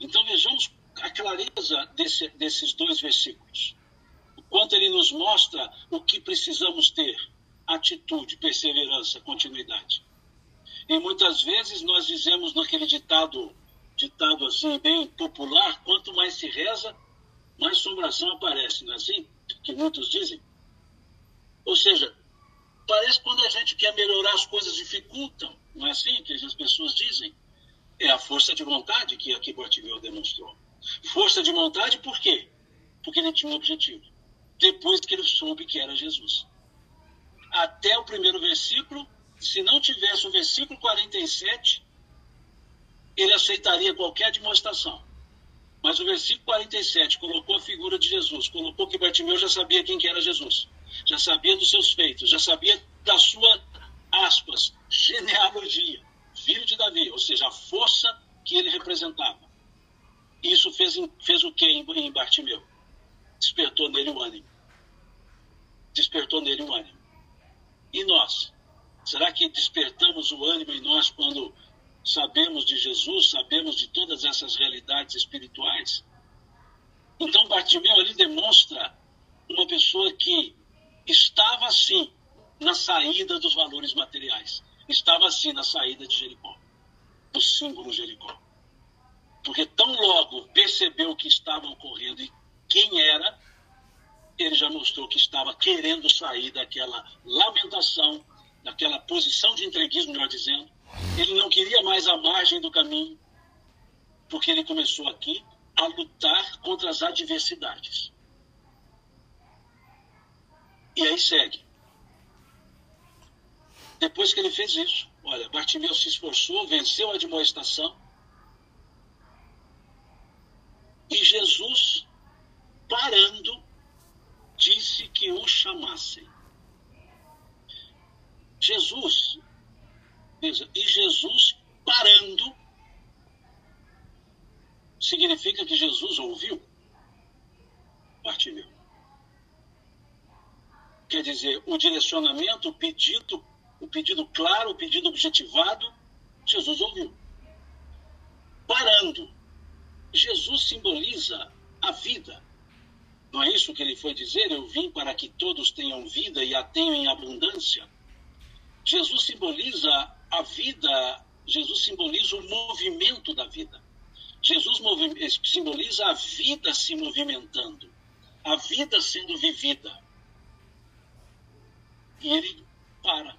Então vejamos a clareza desse, desses dois versículos. O quanto ele nos mostra o que precisamos ter: atitude, perseverança, continuidade. E muitas vezes nós dizemos naquele ditado, ditado assim, bem popular: quanto mais se reza, mais assombração aparece, não é assim? Que muitos dizem. Ou seja, parece que quando a gente quer melhorar as coisas dificultam, não é assim que as pessoas dizem? É a força de vontade que aqui Bartimeu demonstrou. Força de vontade por quê? Porque ele tinha um objetivo. Depois que ele soube que era Jesus. Até o primeiro versículo, se não tivesse o versículo 47, ele aceitaria qualquer demonstração. Mas o versículo 47 colocou a figura de Jesus, colocou que Bartimeu já sabia quem que era Jesus, já sabia dos seus feitos, já sabia da sua, aspas, genealogia, filho de Davi, ou seja, a força que ele representava. Isso fez, fez o que em, Bartimeu? Despertou nele o ânimo. Despertou nele o ânimo. E nós? Será que despertamos o ânimo em nós quando sabemos de Jesus, sabemos de todas essas realidades espirituais. Então, Bartimeu ali demonstra uma pessoa que estava assim na saída dos valores materiais, estava assim na saída de Jericó, do símbolo Jericó. Porque tão logo percebeu o que estava ocorrendo e quem era, ele já mostrou que estava querendo sair daquela lamentação, daquela posição de entreguismo, melhor dizendo, ele não queria mais a margem do caminho, porque ele começou aqui a lutar contra as adversidades. E aí segue. Depois que ele fez isso, olha, Bartimeu se esforçou, venceu a admoestação. E Jesus, parando, disse que o chamassem. Jesus e Jesus parando significa que Jesus ouviu Bartimeu. Quer dizer, o direcionamento, o pedido, o pedido claro, o pedido objetivado, Jesus ouviu. Parando. Jesus simboliza a vida. Não é isso que ele foi dizer? Eu vim para que todos tenham vida e a tenham em abundância. Jesus simboliza a vida, Jesus simboliza o movimento da vida. Jesus simboliza a vida se movimentando, a vida sendo vivida. E ele para.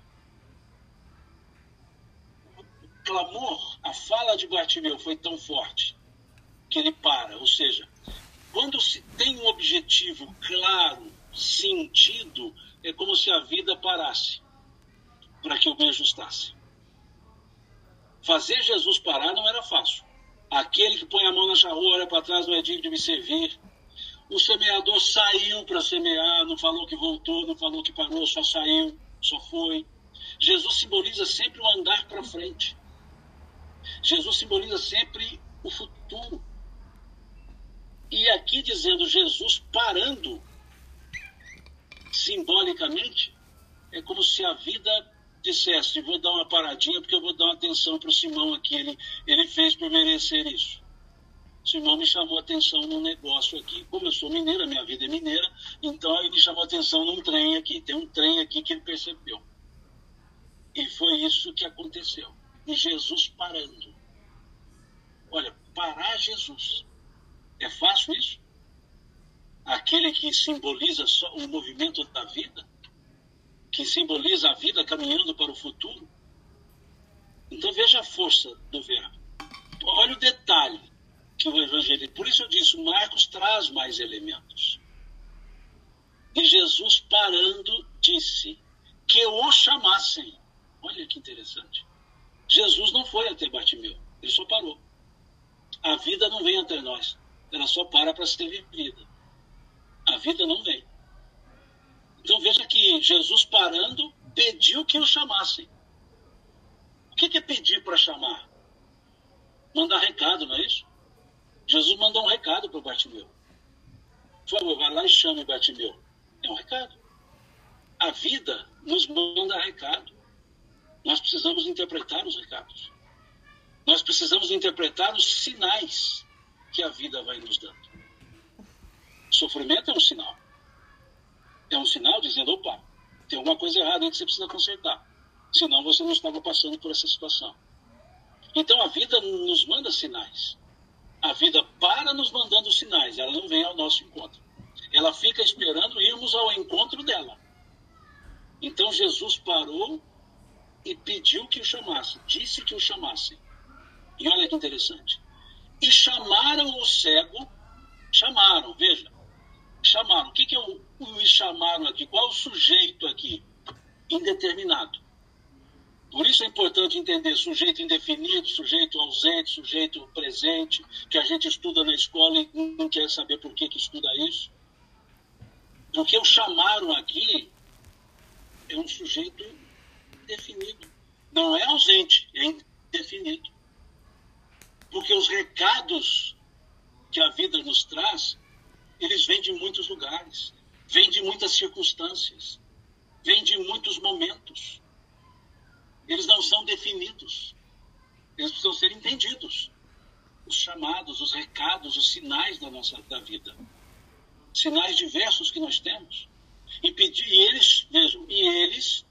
O clamor, a fala de Bartimeu foi tão forte que ele para. Ou seja, quando se tem um objetivo claro, sentido, é como se a vida parasse para que eu me ajustasse. Fazer Jesus parar não era fácil. Aquele que põe a mão na charrua, olha para trás, não é digno de me servir. O semeador saiu para semear, não falou que voltou, não falou que parou, só saiu, só foi. Jesus simboliza sempre o andar para frente. Jesus simboliza sempre o futuro. E aqui dizendo Jesus parando, simbolicamente, é como se a vida dissesse, vou dar uma paradinha porque eu vou dar uma atenção para o Simão aqui, ele, ele fez por merecer isso. Simão me chamou atenção num negócio aqui, como eu sou mineira, minha vida é mineira, então ele me chamou atenção num trem aqui, tem um trem aqui que ele percebeu. E foi isso que aconteceu. E Jesus parando. Olha, parar Jesus. É fácil isso? Aquele que simboliza só o movimento da vida, que simboliza a vida caminhando para o futuro. Então veja a força do verbo. Olha o detalhe que o Evangelho. Por isso eu disse, Marcos traz mais elementos. E Jesus parando disse que o chamassem. Olha que interessante. Jesus não foi até Bartimeu, ele só parou. A vida não vem até nós, ela só para para ser vivida. A vida não vem. Então veja que Jesus parando pediu que o chamassem. O que é pedir para chamar? Mandar recado, não é isso? Jesus mandou um recado para o Bartimeu. Por favor, vai lá e chame Bartimeu. É um recado. A vida nos manda recado. Nós precisamos interpretar os recados. Nós precisamos interpretar os sinais que a vida vai nos dando. sofrimento é um sinal é um sinal dizendo, opa, tem alguma coisa errada aí que você precisa consertar. Senão você não estava passando por essa situação. Então a vida nos manda sinais. A vida para nos mandando sinais, ela não vem ao nosso encontro. Ela fica esperando irmos ao encontro dela. Então Jesus parou e pediu que o chamasse, disse que o chamassem. E olha que interessante. E chamaram o cego, chamaram, veja, chamaram. O que, que é o, chamaram aqui? Qual o sujeito aqui? Indeterminado. Por isso é importante entender sujeito indefinido, sujeito ausente, sujeito presente, que a gente estuda na escola e não quer saber por que, que estuda isso. O chamaram aqui é um sujeito definido. Não é ausente, é indefinido. Porque os recados que a vida nos traz, eles vêm de muitos lugares, vêm de muitas circunstâncias, vêm de muitos momentos. Eles não são definidos. Eles precisam ser entendidos. Os chamados, os recados, os sinais da nossa da vida. Sinais diversos que nós temos. E, pedir, e eles, vejam, e eles,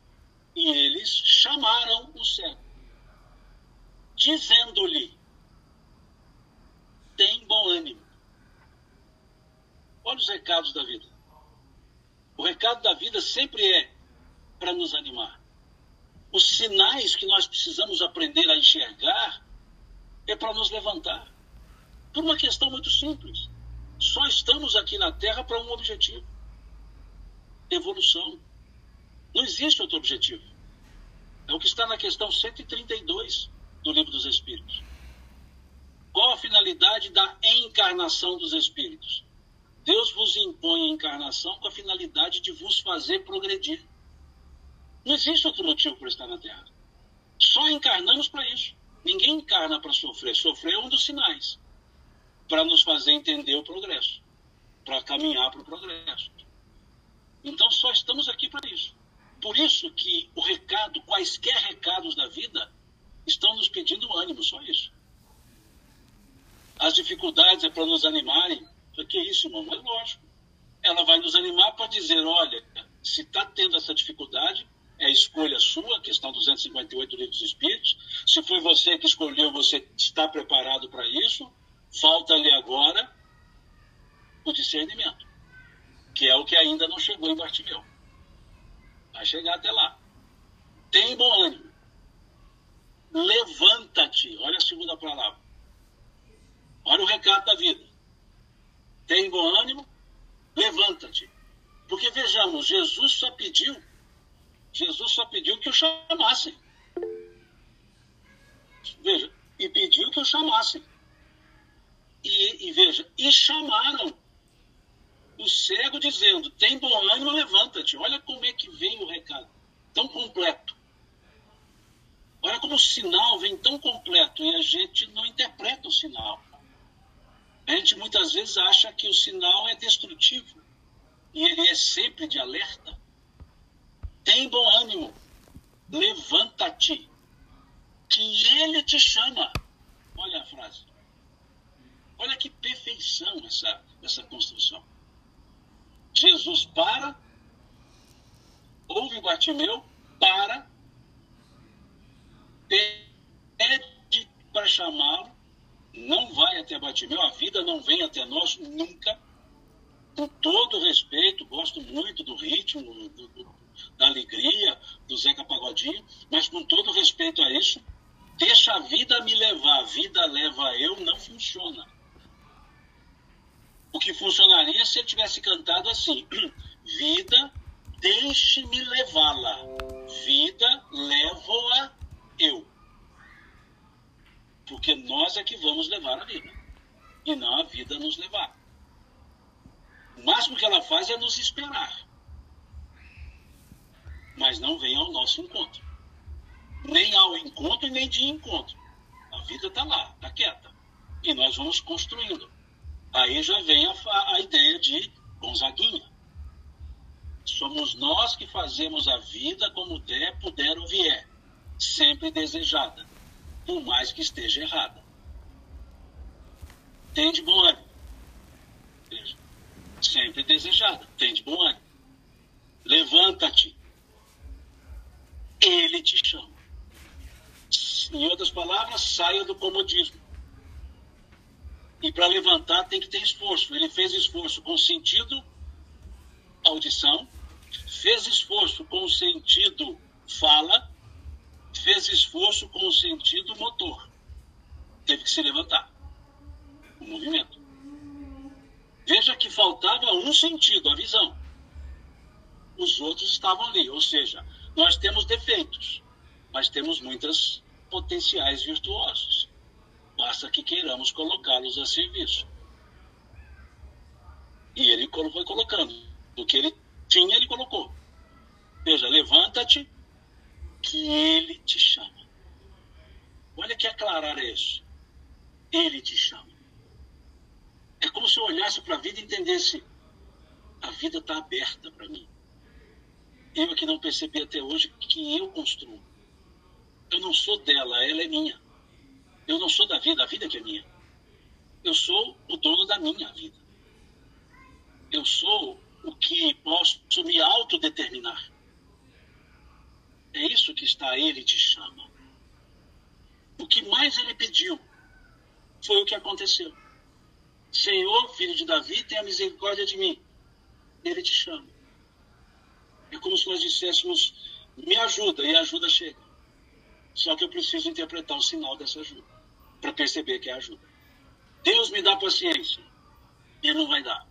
e eles chamaram o cego, dizendo-lhe: tem bom ânimo. Olha os recados da vida. O recado da vida sempre é para nos animar. Os sinais que nós precisamos aprender a enxergar é para nos levantar. Por uma questão muito simples. Só estamos aqui na Terra para um objetivo: evolução. Não existe outro objetivo. É o que está na questão 132 do Livro dos Espíritos. Qual a finalidade da encarnação dos espíritos? Deus vos impõe a encarnação com a finalidade de vos fazer progredir. Não existe outro motivo para estar na Terra. Só encarnamos para isso. Ninguém encarna para sofrer. Sofrer é um dos sinais para nos fazer entender o progresso, para caminhar para o progresso. Então só estamos aqui para isso. Por isso que o recado, quaisquer recados da vida, estão nos pedindo ânimo, só isso. As dificuldades é para nos animarem. O que isso, irmão? É lógico. Ela vai nos animar para dizer, olha, se está tendo essa dificuldade, é escolha sua, questão 258 do Livro dos Espíritos. Se foi você que escolheu, você está preparado para isso. Falta-lhe agora o discernimento, que é o que ainda não chegou em Bartimeu. Vai chegar até lá. Tem bom ânimo. Levanta-te. Olha a segunda palavra. Olha o recado da vida. Tem bom ânimo? Levanta-te. Porque vejamos, Jesus só pediu Jesus só pediu que o chamassem. Veja, e pediu que o chamassem. E, e veja, e chamaram o cego dizendo: tem bom ânimo, levanta-te. Olha como é que vem o recado, tão completo. Olha como o sinal vem tão completo e a gente não interpreta o sinal. Gente muitas vezes acha que o sinal é destrutivo e ele é sempre de alerta. Tem bom ânimo, levanta-te, que ele te chama. Olha a frase. Olha que perfeição essa, essa construção. Jesus para, ouve Bartimeu, para, pede para chamá-lo, não vai até Bartimeu, a vida não vem até nós nunca. Com todo respeito, gosto muito do ritmo, do, do, da alegria, do Zeca Pagodinho, mas com todo respeito a isso, deixa a vida me levar, a vida leva eu, não funciona. O que funcionaria se ele tivesse cantado assim: Vida, deixe-me levá-la. Vida, levo-a eu. Porque nós é que vamos levar a vida. E não a vida nos levar. O máximo que ela faz é nos esperar mas não vem ao nosso encontro. Nem ao encontro e nem de encontro. A vida está lá, está quieta. E nós vamos construindo. Aí já vem a, a ideia de Gonzaguinha. Somos nós que fazemos a vida como der, puder ou vier, sempre desejada, por mais que esteja errada. Tem de bom ânimo. Sempre desejada, tem de bom ânimo. Levanta-te, ele te chama. Em outras palavras, saia do comodismo. E para levantar tem que ter esforço. Ele fez esforço com sentido audição, fez esforço com sentido fala, fez esforço com o sentido motor. Teve que se levantar. O movimento. Veja que faltava um sentido, a visão. Os outros estavam ali, ou seja, nós temos defeitos. mas temos muitas potenciais virtuosos. Basta que queiramos colocá-los a serviço. E ele foi colocando. O que ele tinha, ele colocou. Veja, levanta-te, que ele te chama. Olha que aclarar é isso. Ele te chama. É como se eu olhasse para a vida e entendesse: a vida está aberta para mim. Eu que não percebi até hoje que eu construo. Eu não sou dela, ela é minha. Eu não sou da vida, a vida que é minha. Eu sou o dono da minha vida. Eu sou o que posso me autodeterminar. É isso que está ele te chama. O que mais ele pediu foi o que aconteceu. Senhor, filho de Davi, tenha misericórdia de mim. Ele te chama. É como se nós disséssemos, me ajuda, e a ajuda chega. Só que eu preciso interpretar o sinal dessa ajuda, para perceber que é ajuda. Deus me dá paciência. Ele não vai dar.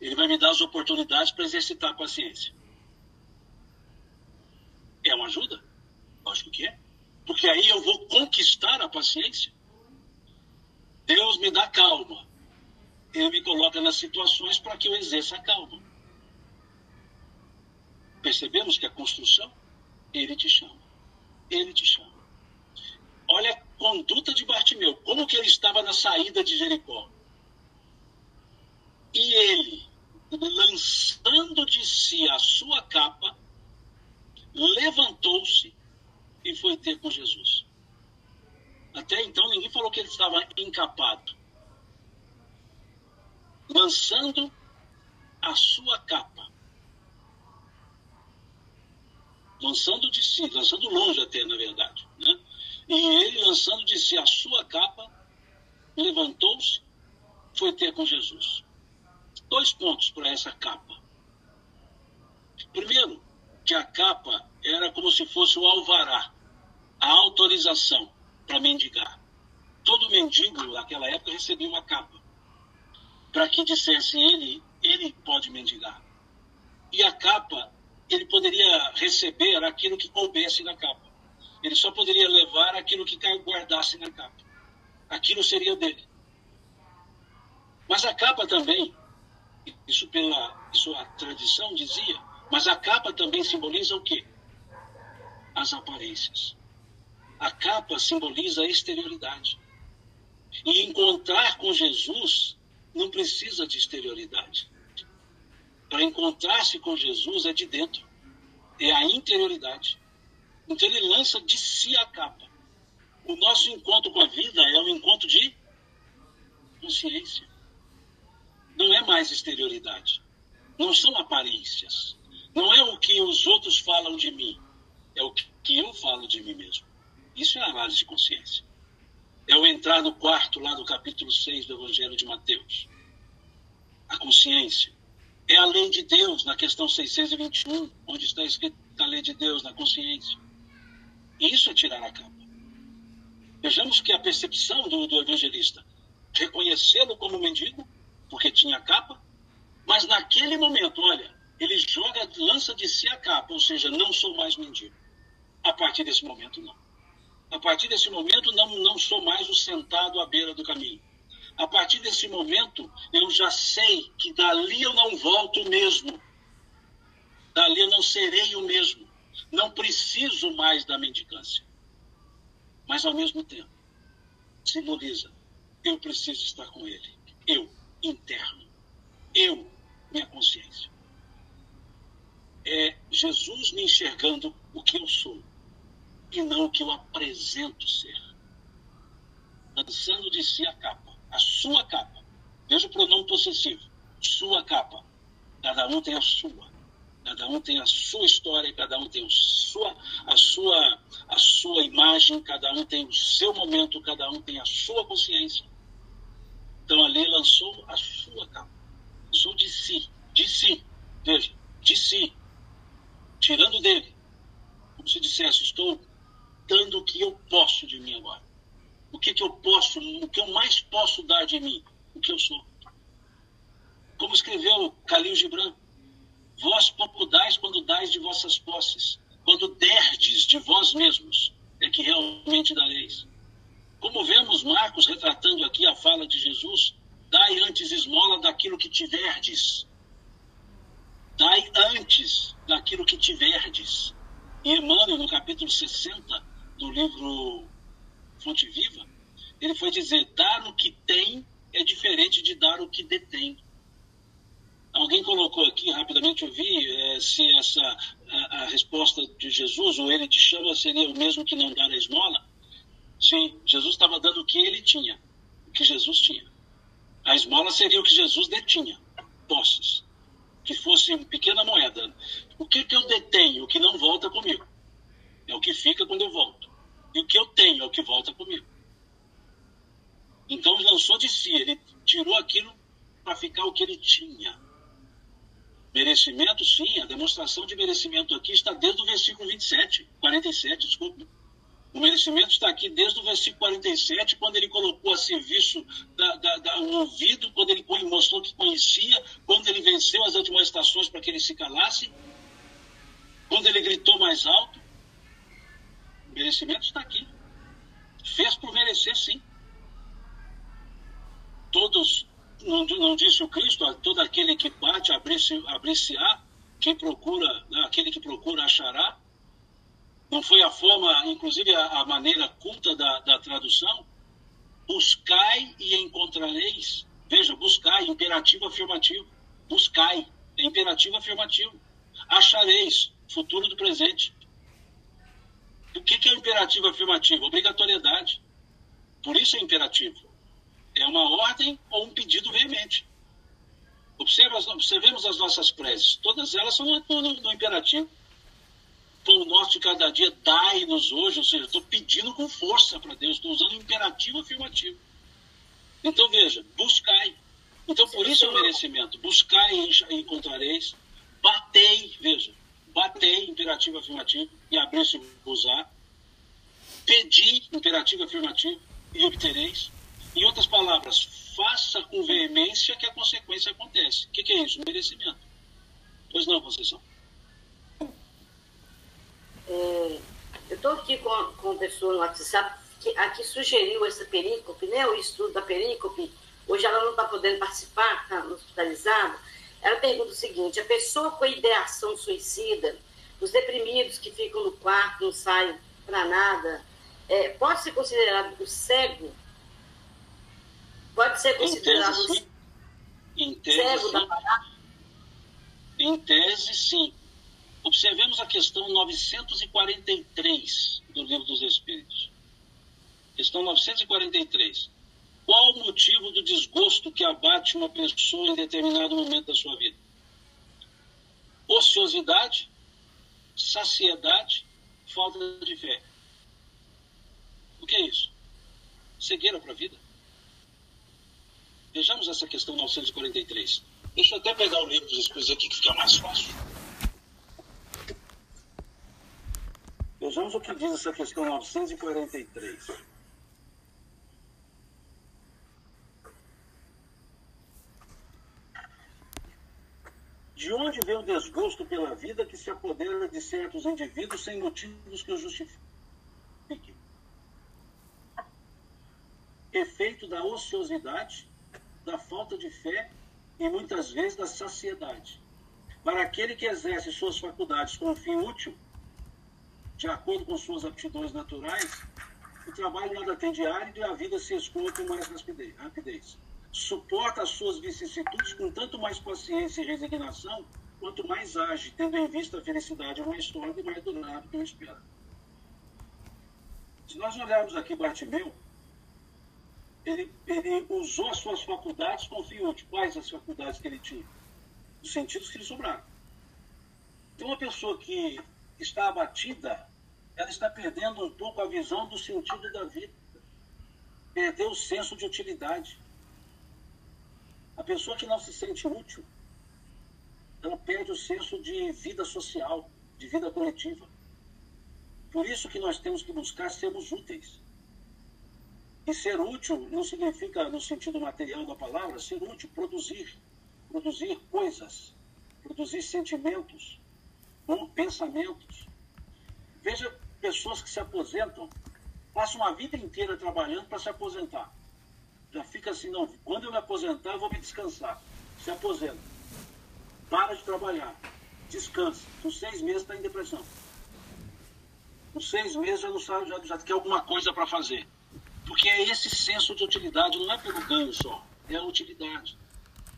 Ele vai me dar as oportunidades para exercitar a paciência. É uma ajuda? Lógico que é. Porque aí eu vou conquistar a paciência. Deus me dá calma. Ele me coloca nas situações para que eu exerça a calma. Percebemos que a construção, ele te chama. Ele te chama. Olha a conduta de Bartimeu. Como que ele estava na saída de Jericó. E ele, lançando de si a sua capa, levantou-se e foi ter com Jesus. Até então ninguém falou que ele estava encapado. Lançando a sua capa. Lançando de si, lançando longe até, na verdade. Né? E ele, lançando de si a sua capa, levantou-se, foi ter com Jesus. Dois pontos para essa capa. Primeiro, que a capa era como se fosse o alvará, a autorização para mendigar. Todo mendigo naquela época recebia uma capa para que dissesse ele, ele pode mendigar. E a capa, ele poderia receber aquilo que coubesse na capa. Ele só poderia levar aquilo que guardasse na capa. Aquilo seria dele. Mas a capa também, isso pela sua tradição dizia, mas a capa também simboliza o quê? As aparências. A capa simboliza a exterioridade. E encontrar com Jesus não precisa de exterioridade. Para encontrar-se com Jesus é de dentro, é a interioridade. Então ele lança de si a capa. O nosso encontro com a vida é um encontro de consciência. Não é mais exterioridade. Não são aparências. Não é o que os outros falam de mim, é o que eu falo de mim mesmo. Isso é análise de consciência. É o entrar no quarto lá do capítulo 6 do Evangelho de Mateus. A consciência. É a lei de Deus na questão 621, onde está escrito a lei de Deus na consciência. Isso é tirar a capa. Vejamos que a percepção do, do evangelista, reconhecê-lo como mendigo, porque tinha capa, mas naquele momento, olha, ele joga, lança de si a capa, ou seja, não sou mais mendigo. A partir desse momento, não. A partir desse momento, não, não sou mais o sentado à beira do caminho. A partir desse momento, eu já sei que dali eu não volto mesmo. Dali eu não serei o mesmo. Não preciso mais da mendicância. Mas, ao mesmo tempo, simboliza: eu preciso estar com ele. Eu, interno. Eu, minha consciência é Jesus me enxergando o que eu sou e não o que eu apresento ser. Lançando de si a capa, a sua capa. Veja o pronome possessivo. Sua capa. Cada um tem a sua. Cada um tem a sua história, cada um tem a sua, a sua, a sua imagem, cada um tem o seu momento, cada um tem a sua consciência. Então ali lançou a sua capa. Lançou de si, de si. Veja, de si tirando dele. Como se dissesse, estou dando o que eu posso de mim agora. O que, que eu posso, o que eu mais posso dar de mim, o que eu sou. Como escreveu Khalil Gibran, vós pouco dais quando dais de vossas posses, quando derdes de vós mesmos, é que realmente dareis. Como vemos Marcos retratando aqui a fala de Jesus, dai antes esmola daquilo que tiverdes. Dai antes daquilo que tiverdes. E Emmanuel, no capítulo 60 do livro Fonte Viva, ele foi dizer: dar o que tem é diferente de dar o que detém. Alguém colocou aqui, rapidamente eu vi, é, se essa a, a, resposta de Jesus, ou ele te chama, seria o mesmo que não dar a esmola. Sim, Jesus estava dando o que ele tinha, o que Jesus tinha. A esmola seria o que Jesus detinha, posses, que fosse uma pequena moeda. O que, que eu detenho, o que não volta comigo? É o que fica quando eu volto. E o que eu tenho é o que volta comigo. Então lançou de si, ele tirou aquilo para ficar o que ele tinha. Merecimento, sim, a demonstração de merecimento aqui está desde o versículo 27, 47, desculpa. O merecimento está aqui desde o versículo 47, quando ele colocou a serviço da, da, da, ouvido, quando ele mostrou que conhecia, quando ele venceu as admoestações para que ele se calasse, quando ele gritou mais alto. Merecimento está aqui. Fez por merecer, sim todos, não, não disse o Cristo, todo aquele que bate, abrir-se-á, quem procura, né, aquele que procura achará. Não foi a forma, inclusive a, a maneira culta da, da tradução? Buscai e encontrareis. Veja, buscai, imperativo afirmativo. Buscai, é imperativo afirmativo. Achareis, futuro do presente. O que, que é imperativo afirmativo? Obrigatoriedade. Por isso é imperativo. É uma ordem ou um pedido veemente. Observa, observemos as nossas preces. Todas elas são no, no, no imperativo. Pão nosso de cada dia, dai-nos hoje. Ou seja, estou pedindo com força para Deus. Estou usando imperativo afirmativo. Então, veja, buscai. Então, por isso é o merecimento. Buscai e encontrareis. Batei, veja. Batei, imperativo afirmativo. E abrir-se usar. Pedi, imperativo afirmativo. E obtereis. Em outras palavras, faça com veemência que a consequência acontece. O que, que é isso? Merecimento. Pois não, Conceição? É, eu estou aqui com, com uma pessoa no WhatsApp que aqui sugeriu essa perícope, né, o estudo da perícope. Hoje ela não está podendo participar, está hospitalizada. Ela pergunta o seguinte: a pessoa com ideação suicida, os deprimidos que ficam no quarto, não saem para nada, é, pode ser considerado o cego Pode ser considerado tese, cego da parada? Em tese, sim. Observemos a questão 943 do Livro dos Espíritos. Questão 943. Qual o motivo do desgosto que abate uma pessoa em determinado momento da sua vida? Ociosidade, saciedade, falta de fé. O que é isso? Cegueira para a vida? Vejamos essa questão 943. Deixa eu até pegar o livro dos Espíritos aqui que fica mais fácil. Vejamos o que diz essa questão 943. De onde vem o desgosto pela vida que se apodera de certos indivíduos sem motivos que o justifiquem? Efeito da ociosidade, da falta de fé e muitas vezes da saciedade. Para aquele que exerce suas faculdades com um fim útil, de acordo com suas aptidões naturais, o trabalho nada tem de árido e a vida se escoa com mais rapidez. Suporta as suas vicissitudes com tanto mais paciência e resignação, quanto mais age, tendo em vista a felicidade mais sólida e mais durável que eu espero. Se nós olharmos aqui Bartimeu, ele, ele usou as suas faculdades com útil. Quais as faculdades que ele tinha? Os sentidos que lhe sobraram. Então, uma pessoa que está abatida, ela está perdendo um pouco a visão do sentido da vida. Perdeu o senso de utilidade. A pessoa que não se sente útil, ela perde o senso de vida social, de vida coletiva. Por isso que nós temos que buscar sermos úteis. E ser útil não significa, no sentido material da palavra, ser útil, produzir. Produzir coisas, produzir sentimentos, pensamentos. Veja pessoas que se aposentam, passam uma vida inteira trabalhando para se aposentar. Já fica assim, não, quando eu me aposentar, eu vou me descansar. Se aposenta. Para de trabalhar. Descansa. Com seis meses está em depressão. Com seis meses já não sabe, já, já quer alguma coisa para fazer. Porque é esse senso de utilidade, não é pelo ganho só, é a utilidade.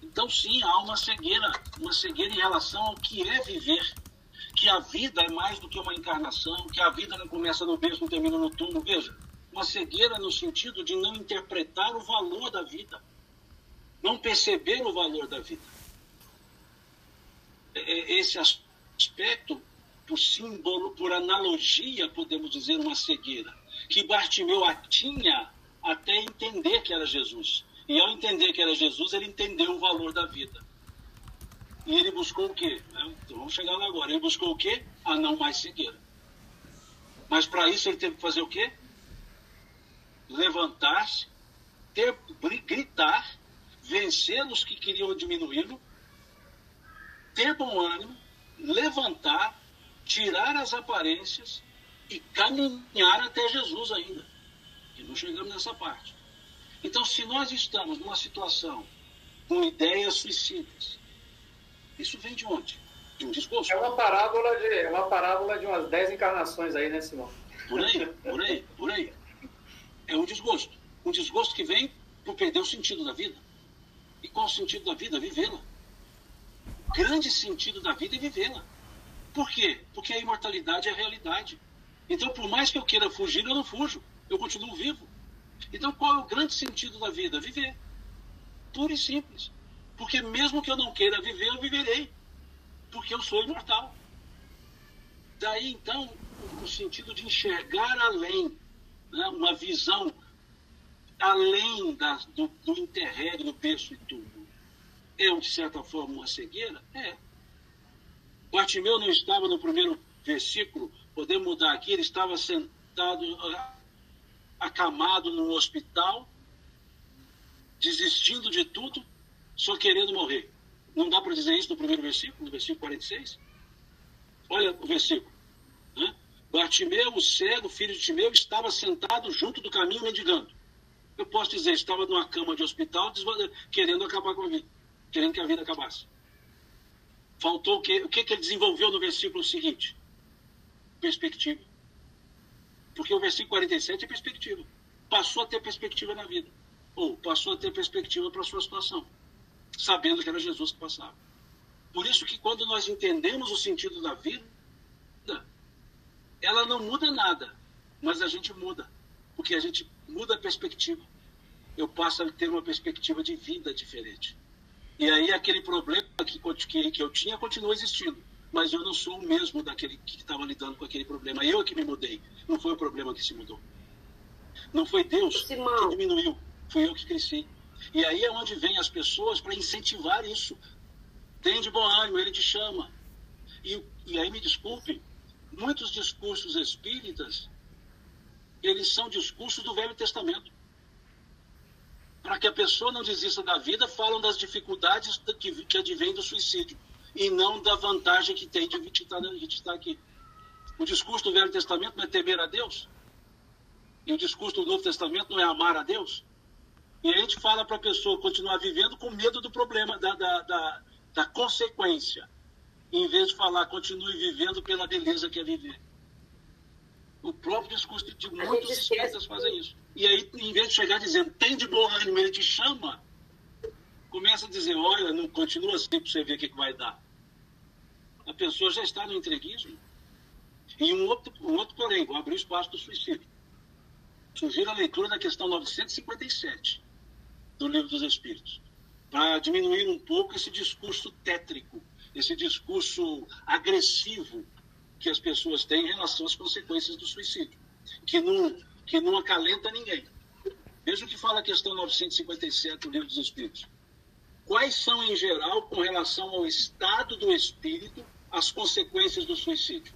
Então, sim, há uma cegueira, uma cegueira em relação ao que é viver. Que a vida é mais do que uma encarnação, que a vida não começa no berço, não termina no túmulo. Veja, uma cegueira no sentido de não interpretar o valor da vida, não perceber o valor da vida. É, é, esse aspecto, por símbolo, por analogia, podemos dizer, uma cegueira, que Bartimeu a tinha até entender que era Jesus. E ao entender que era Jesus, ele entendeu o valor da vida. E ele buscou o quê? Então, vamos chegar lá agora. Ele buscou o quê? A não mais cegueira. Mas para isso ele teve que fazer o quê? Levantar-se, gritar, vencer os que queriam diminuí-lo, ter bom ânimo, levantar, tirar as aparências e caminhar até Jesus ainda. E não chegamos nessa parte. Então, se nós estamos numa situação com ideias suicidas, isso vem de onde? De um desgosto. É uma parábola de, é uma parábola de umas 10 encarnações aí, né, Simão? Por aí, por aí, por aí. É um desgosto. Um desgosto que vem por perder o sentido da vida. E qual o sentido da vida? Vivê-la. O grande sentido da vida é vivê-la. Por quê? Porque a imortalidade é a realidade. Então, por mais que eu queira fugir, eu não fujo. Eu continuo vivo. Então, qual é o grande sentido da vida? Viver. Puro e simples. Porque mesmo que eu não queira viver, eu viverei. Porque eu sou imortal. Daí, então, o sentido de enxergar além, né? uma visão além da, do, do interregno, berço e tudo. É, de certa forma, uma cegueira? É. Bartimeu não estava no primeiro versículo, podemos mudar aqui, ele estava sentado acamado no hospital, desistindo de tudo, só querendo morrer. Não dá para dizer isso no primeiro versículo, no versículo 46? Olha o versículo. Né? Bartimeu, o cego, filho de Timeu, estava sentado junto do caminho mendigando. Eu posso dizer, estava numa cama de hospital querendo acabar com a vida, querendo que a vida acabasse. Faltou o quê? O que, que ele desenvolveu no versículo seguinte? Perspectiva. Porque o versículo 47 é perspectiva. Passou a ter perspectiva na vida. Ou passou a ter perspectiva para a sua situação. Sabendo que era Jesus que passava. Por isso que quando nós entendemos o sentido da vida, ela não muda nada, mas a gente muda. Porque a gente muda a perspectiva. Eu passo a ter uma perspectiva de vida diferente. E aí aquele problema que, que, que eu tinha continua existindo mas eu não sou o mesmo daquele que estava lidando com aquele problema. Eu é que me mudei, não foi o problema que se mudou. Não foi Deus Simão. que diminuiu, fui eu que cresci. E aí é onde vem as pessoas para incentivar isso. Tem de bom ânimo, ele te chama. E, e aí me desculpe, muitos discursos espíritas, eles são discursos do Velho Testamento. Para que a pessoa não desista da vida, falam das dificuldades que, que advêm do suicídio e não da vantagem que tem de a gente estar aqui. O discurso do Velho Testamento não é temer a Deus? E o discurso do Novo Testamento não é amar a Deus? E a gente fala para a pessoa continuar vivendo com medo do problema, da, da, da, da consequência, em vez de falar continue vivendo pela beleza que é viver. O próprio discurso de muitos espíritas fazem isso. E aí, em vez de chegar dizendo, tem de bom ânimo, ele te chama, começa a dizer, olha, não continua assim para você ver o que, que vai dar. A pessoa já está no entreguismo. E um outro, um outro porém, vou abrir o espaço do suicídio. Sugiro a leitura da questão 957 do Livro dos Espíritos, para diminuir um pouco esse discurso tétrico, esse discurso agressivo que as pessoas têm em relação às consequências do suicídio, que não, que não acalenta ninguém. Veja o que fala a questão 957 do Livro dos Espíritos quais são, em geral, com relação ao estado do espírito, as consequências do suicídio?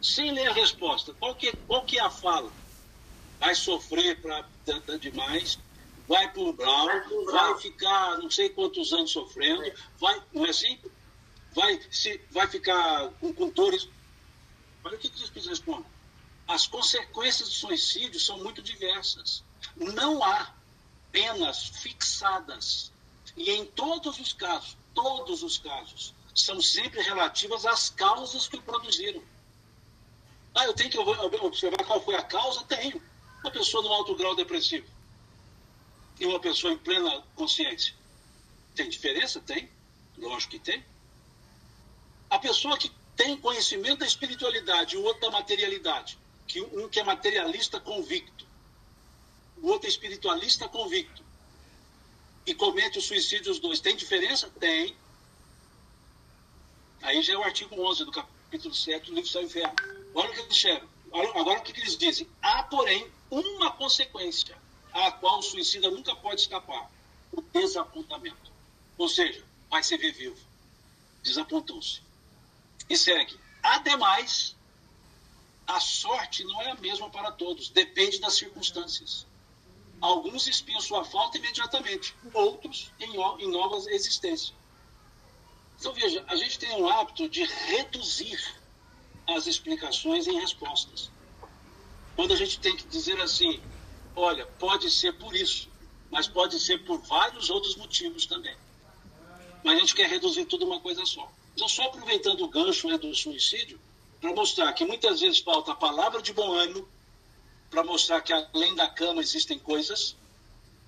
Sem ler a resposta, qual que, qual que é a fala? Vai sofrer para demais, vai para o umbral, vai ficar não sei quantos anos sofrendo, vai, não é assim? Vai, se, vai ficar com, com dores. Olha o que, que os espíritos respondem. as consequências do suicídio são muito diversas. Não há penas fixadas. E em todos os casos, todos os casos, são sempre relativas às causas que o produziram. Ah, eu tenho que observar qual foi a causa? Tenho. Uma pessoa no alto grau depressivo e uma pessoa em plena consciência. Tem diferença? Tem. Lógico que tem. A pessoa que tem conhecimento da espiritualidade e o outro da materialidade, que um que é materialista convicto, o outro é espiritualista convicto, e comete o suicídio os dois, tem diferença? Tem. Aí já é o artigo 11 do capítulo 7 do livro Céu e Inferno. Olha o que eles chegam. Agora o que eles dizem? Há, porém, uma consequência a qual o suicida nunca pode escapar: o desapontamento. Ou seja, vai se ver vivo. Desapontou-se. E segue. Ademais, a sorte não é a mesma para todos, depende das circunstâncias. Alguns espiam sua falta imediatamente, outros em, em novas existências. Então, veja, a gente tem um hábito de reduzir as explicações em respostas. Quando a gente tem que dizer assim, olha, pode ser por isso, mas pode ser por vários outros motivos também. Mas a gente quer reduzir tudo uma coisa só. Então, só aproveitando o gancho do suicídio, para mostrar que muitas vezes falta a palavra de bom ânimo, para mostrar que além da cama existem coisas,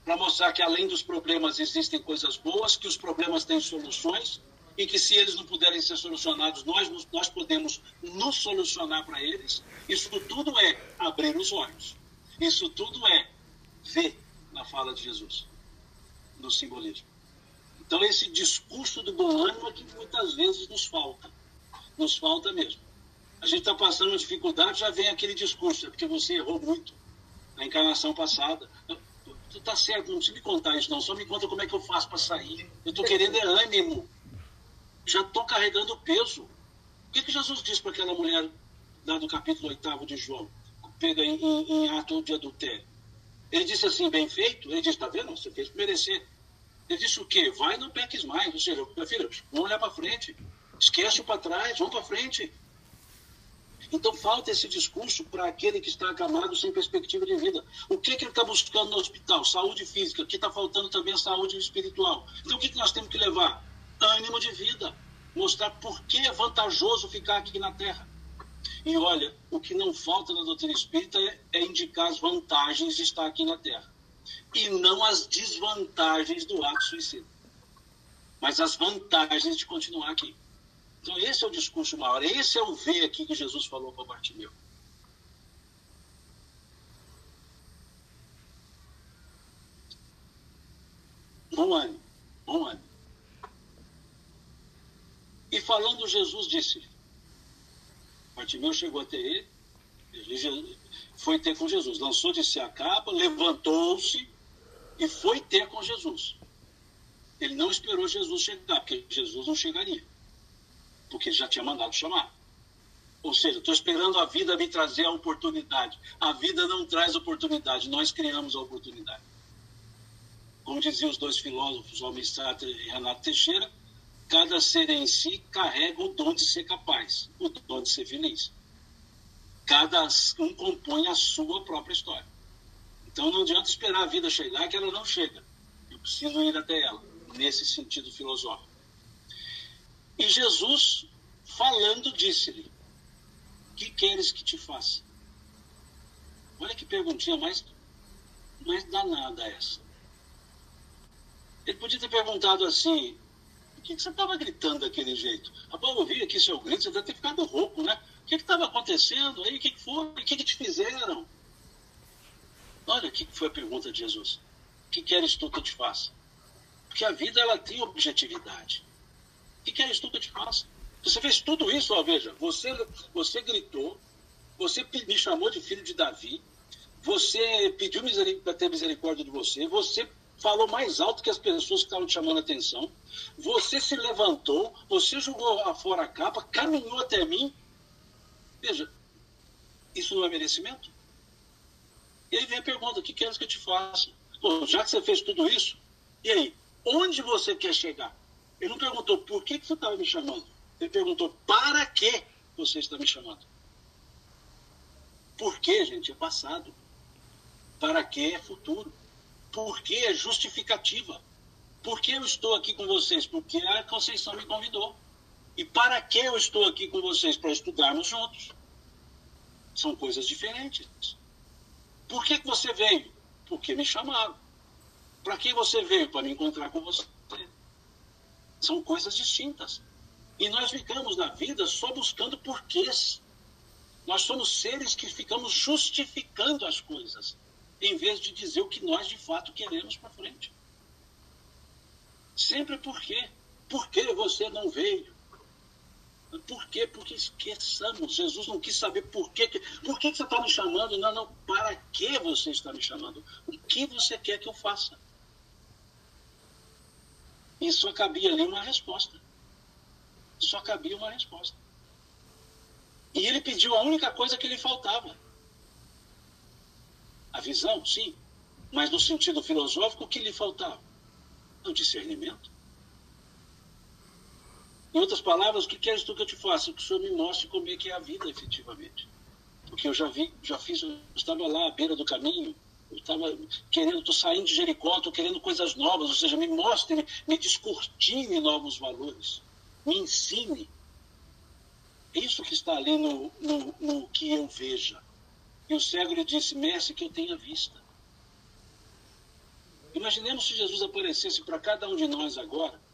para mostrar que além dos problemas existem coisas boas, que os problemas têm soluções e que se eles não puderem ser solucionados, nós, nós podemos nos solucionar para eles. Isso tudo é abrir os olhos. Isso tudo é ver na fala de Jesus, no simbolismo. Então, esse discurso do bom ânimo é que muitas vezes nos falta. Nos falta mesmo. A gente está passando uma dificuldade, já vem aquele discurso, é porque você errou muito na encarnação passada. Tu está certo, não precisa me contar isso, não. Só me conta como é que eu faço para sair. Eu estou querendo é ânimo. Já estou carregando peso. O que, que Jesus disse para aquela mulher lá do capítulo 8 de João, pega em, em, em ato de adultério? Ele disse assim, bem feito? Ele disse, está vendo? Você fez merecer. Ele disse o quê? Vai não peques mais. Ou seja, meu filho, vamos olhar para frente. Esquece o para trás, vamos para frente. Então falta esse discurso para aquele que está acamado sem perspectiva de vida. O que, que ele está buscando no hospital? Saúde física, que está faltando também a saúde espiritual. Então o que, que nós temos que levar? Ânimo de vida. Mostrar por que é vantajoso ficar aqui na Terra. E olha, o que não falta na doutrina espírita é, é indicar as vantagens de estar aqui na Terra e não as desvantagens do ato suicida, mas as vantagens de continuar aqui. Então, esse é o discurso maior, esse é o ver aqui que Jesus falou para Bartimeu. Bom ano, bom ano. E falando, Jesus disse: Bartimeu chegou até ele, foi ter com Jesus, lançou de si a capa, levantou-se e foi ter com Jesus. Ele não esperou Jesus chegar, porque Jesus não chegaria. Porque ele já tinha mandado chamar. Ou seja, estou esperando a vida me trazer a oportunidade. A vida não traz oportunidade, nós criamos a oportunidade. Como diziam os dois filósofos, Homem Sartre e Renato Teixeira, cada ser em si carrega o dom de ser capaz, o dom de ser feliz. Cada um compõe a sua própria história. Então não adianta esperar a vida chegar, que ela não chega. Eu preciso ir até ela, nesse sentido filosófico. E Jesus, falando, disse-lhe: Que queres que te faça? Olha que perguntinha mais, mais danada essa. Ele podia ter perguntado assim: Por que, você estava gritando daquele jeito? Rapaz, eu ouvi aqui seu grito, você deve ter ficado rouco, né? Que estava acontecendo aí? O que, que foi? O que, que te fizeram? Olha o que foi a pergunta de Jesus. O que queres tu que eu te faça? Porque a vida ela tem objetividade. O que queres tu que eu te faça? Você fez tudo isso, ó, veja. Você, você gritou, você me chamou de filho de Davi, você pediu para ter misericórdia de você, você falou mais alto que as pessoas que estavam te chamando a atenção, você se levantou, você jogou fora a capa, caminhou até mim. Veja, isso não é merecimento? E aí vem a pergunta: o que queres que eu te faça? Já que você fez tudo isso, e aí? Onde você quer chegar? Ele não perguntou por que, que você estava me chamando. Ele perguntou para que você está me chamando. Por que, gente, é passado. Para que é futuro. Por que é justificativa. Por que eu estou aqui com vocês? Porque a Conceição me convidou. E para que eu estou aqui com vocês? Para estudarmos juntos. São coisas diferentes. Por que, que você veio? Porque me chamaram. Para que você veio? Para me encontrar com você. São coisas distintas. E nós ficamos na vida só buscando porquês. Nós somos seres que ficamos justificando as coisas, em vez de dizer o que nós de fato queremos para frente. Sempre por quê? Por que você não veio? Por quê? Porque esqueçamos. Jesus não quis saber por quê. Por que você está me chamando? Não, não. Para que você está me chamando? O que você quer que eu faça? E só cabia ali uma resposta. Só cabia uma resposta. E ele pediu a única coisa que lhe faltava. A visão, sim. Mas no sentido filosófico, o que lhe faltava? O discernimento. Em outras palavras, o que queres tu que eu te faça? Que o Senhor me mostre como é que é a vida efetivamente. Porque eu já vi, já fiz, eu estava lá à beira do caminho, eu estava querendo, estou saindo de Jericó, estou querendo coisas novas, ou seja, me mostre, me, descortine novos valores, me ensine. É isso que está ali no, no, no que eu veja. E o cego lhe disse, mestre, que eu tenha vista. Imaginemos se Jesus aparecesse para cada um de nós agora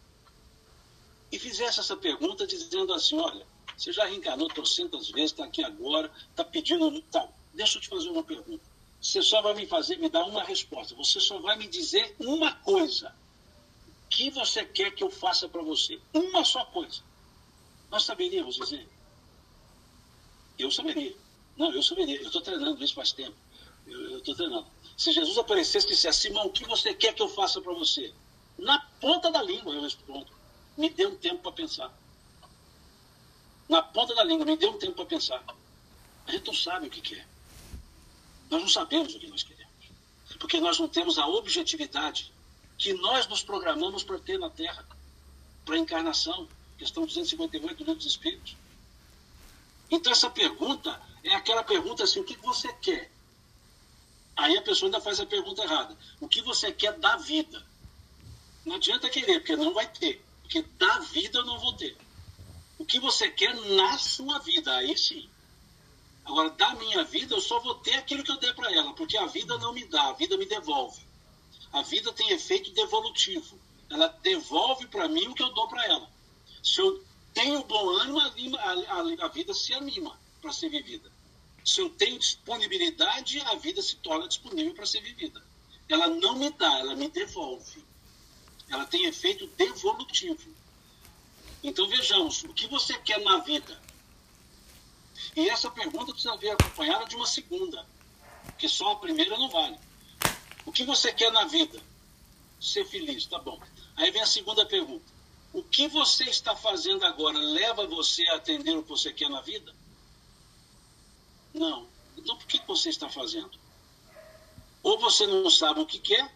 e fizesse essa pergunta dizendo assim, olha, você já reencarnou trocentas vezes, está aqui agora, está pedindo... Tá, deixa eu te fazer uma pergunta. Você só vai me fazer, me dar uma resposta. Você só vai me dizer uma coisa. O que você quer que eu faça para você? Uma só coisa. Nós saberíamos dizer? Eu saberia. Não, eu saberia. Eu estou treinando isso faz tempo. Eu estou treinando. Se Jesus aparecesse e dissesse, Simão, o que você quer que eu faça para você? Na ponta da língua eu respondo. Me dê um tempo para pensar. Na ponta da língua, me dê um tempo para pensar. A gente não sabe o que quer. É. Nós não sabemos o que nós queremos. Porque nós não temos a objetividade que nós nos programamos para ter na Terra, para a encarnação. Questão 258 do Livro dos Espíritos. Então, essa pergunta é aquela pergunta assim: o que você quer? Aí a pessoa ainda faz a pergunta errada: o que você quer da vida? Não adianta querer, porque não vai ter. Porque da vida eu não vou ter. O que você quer na sua vida? Aí sim. Agora, da minha vida, eu só vou ter aquilo que eu der para ela, porque a vida não me dá, a vida me devolve. A vida tem efeito devolutivo. Ela devolve para mim o que eu dou para ela. Se eu tenho bom ânimo, a, a, a vida se anima para ser vivida. Se eu tenho disponibilidade, a vida se torna disponível para ser vivida. Ela não me dá, ela me devolve. Ela tem efeito devolutivo. Então vejamos, o que você quer na vida? E essa pergunta precisa vir acompanhada de uma segunda, porque só a primeira não vale. O que você quer na vida? Ser feliz, tá bom. Aí vem a segunda pergunta. O que você está fazendo agora leva você a atender o que você quer na vida? Não. Então por que você está fazendo? Ou você não sabe o que quer,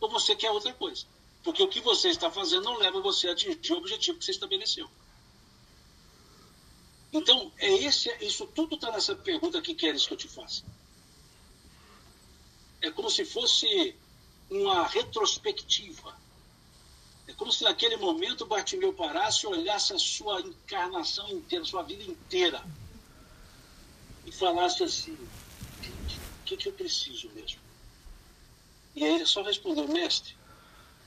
ou você quer outra coisa. Porque o que você está fazendo não leva você a atingir o objetivo que você estabeleceu. Então, é esse, isso tudo está nessa pergunta que queres que eu te faça. É como se fosse uma retrospectiva. É como se naquele momento Bartimeu parasse e olhasse a sua encarnação inteira, sua vida inteira, e falasse assim: o que, que eu preciso mesmo? E aí ele só respondeu: mestre.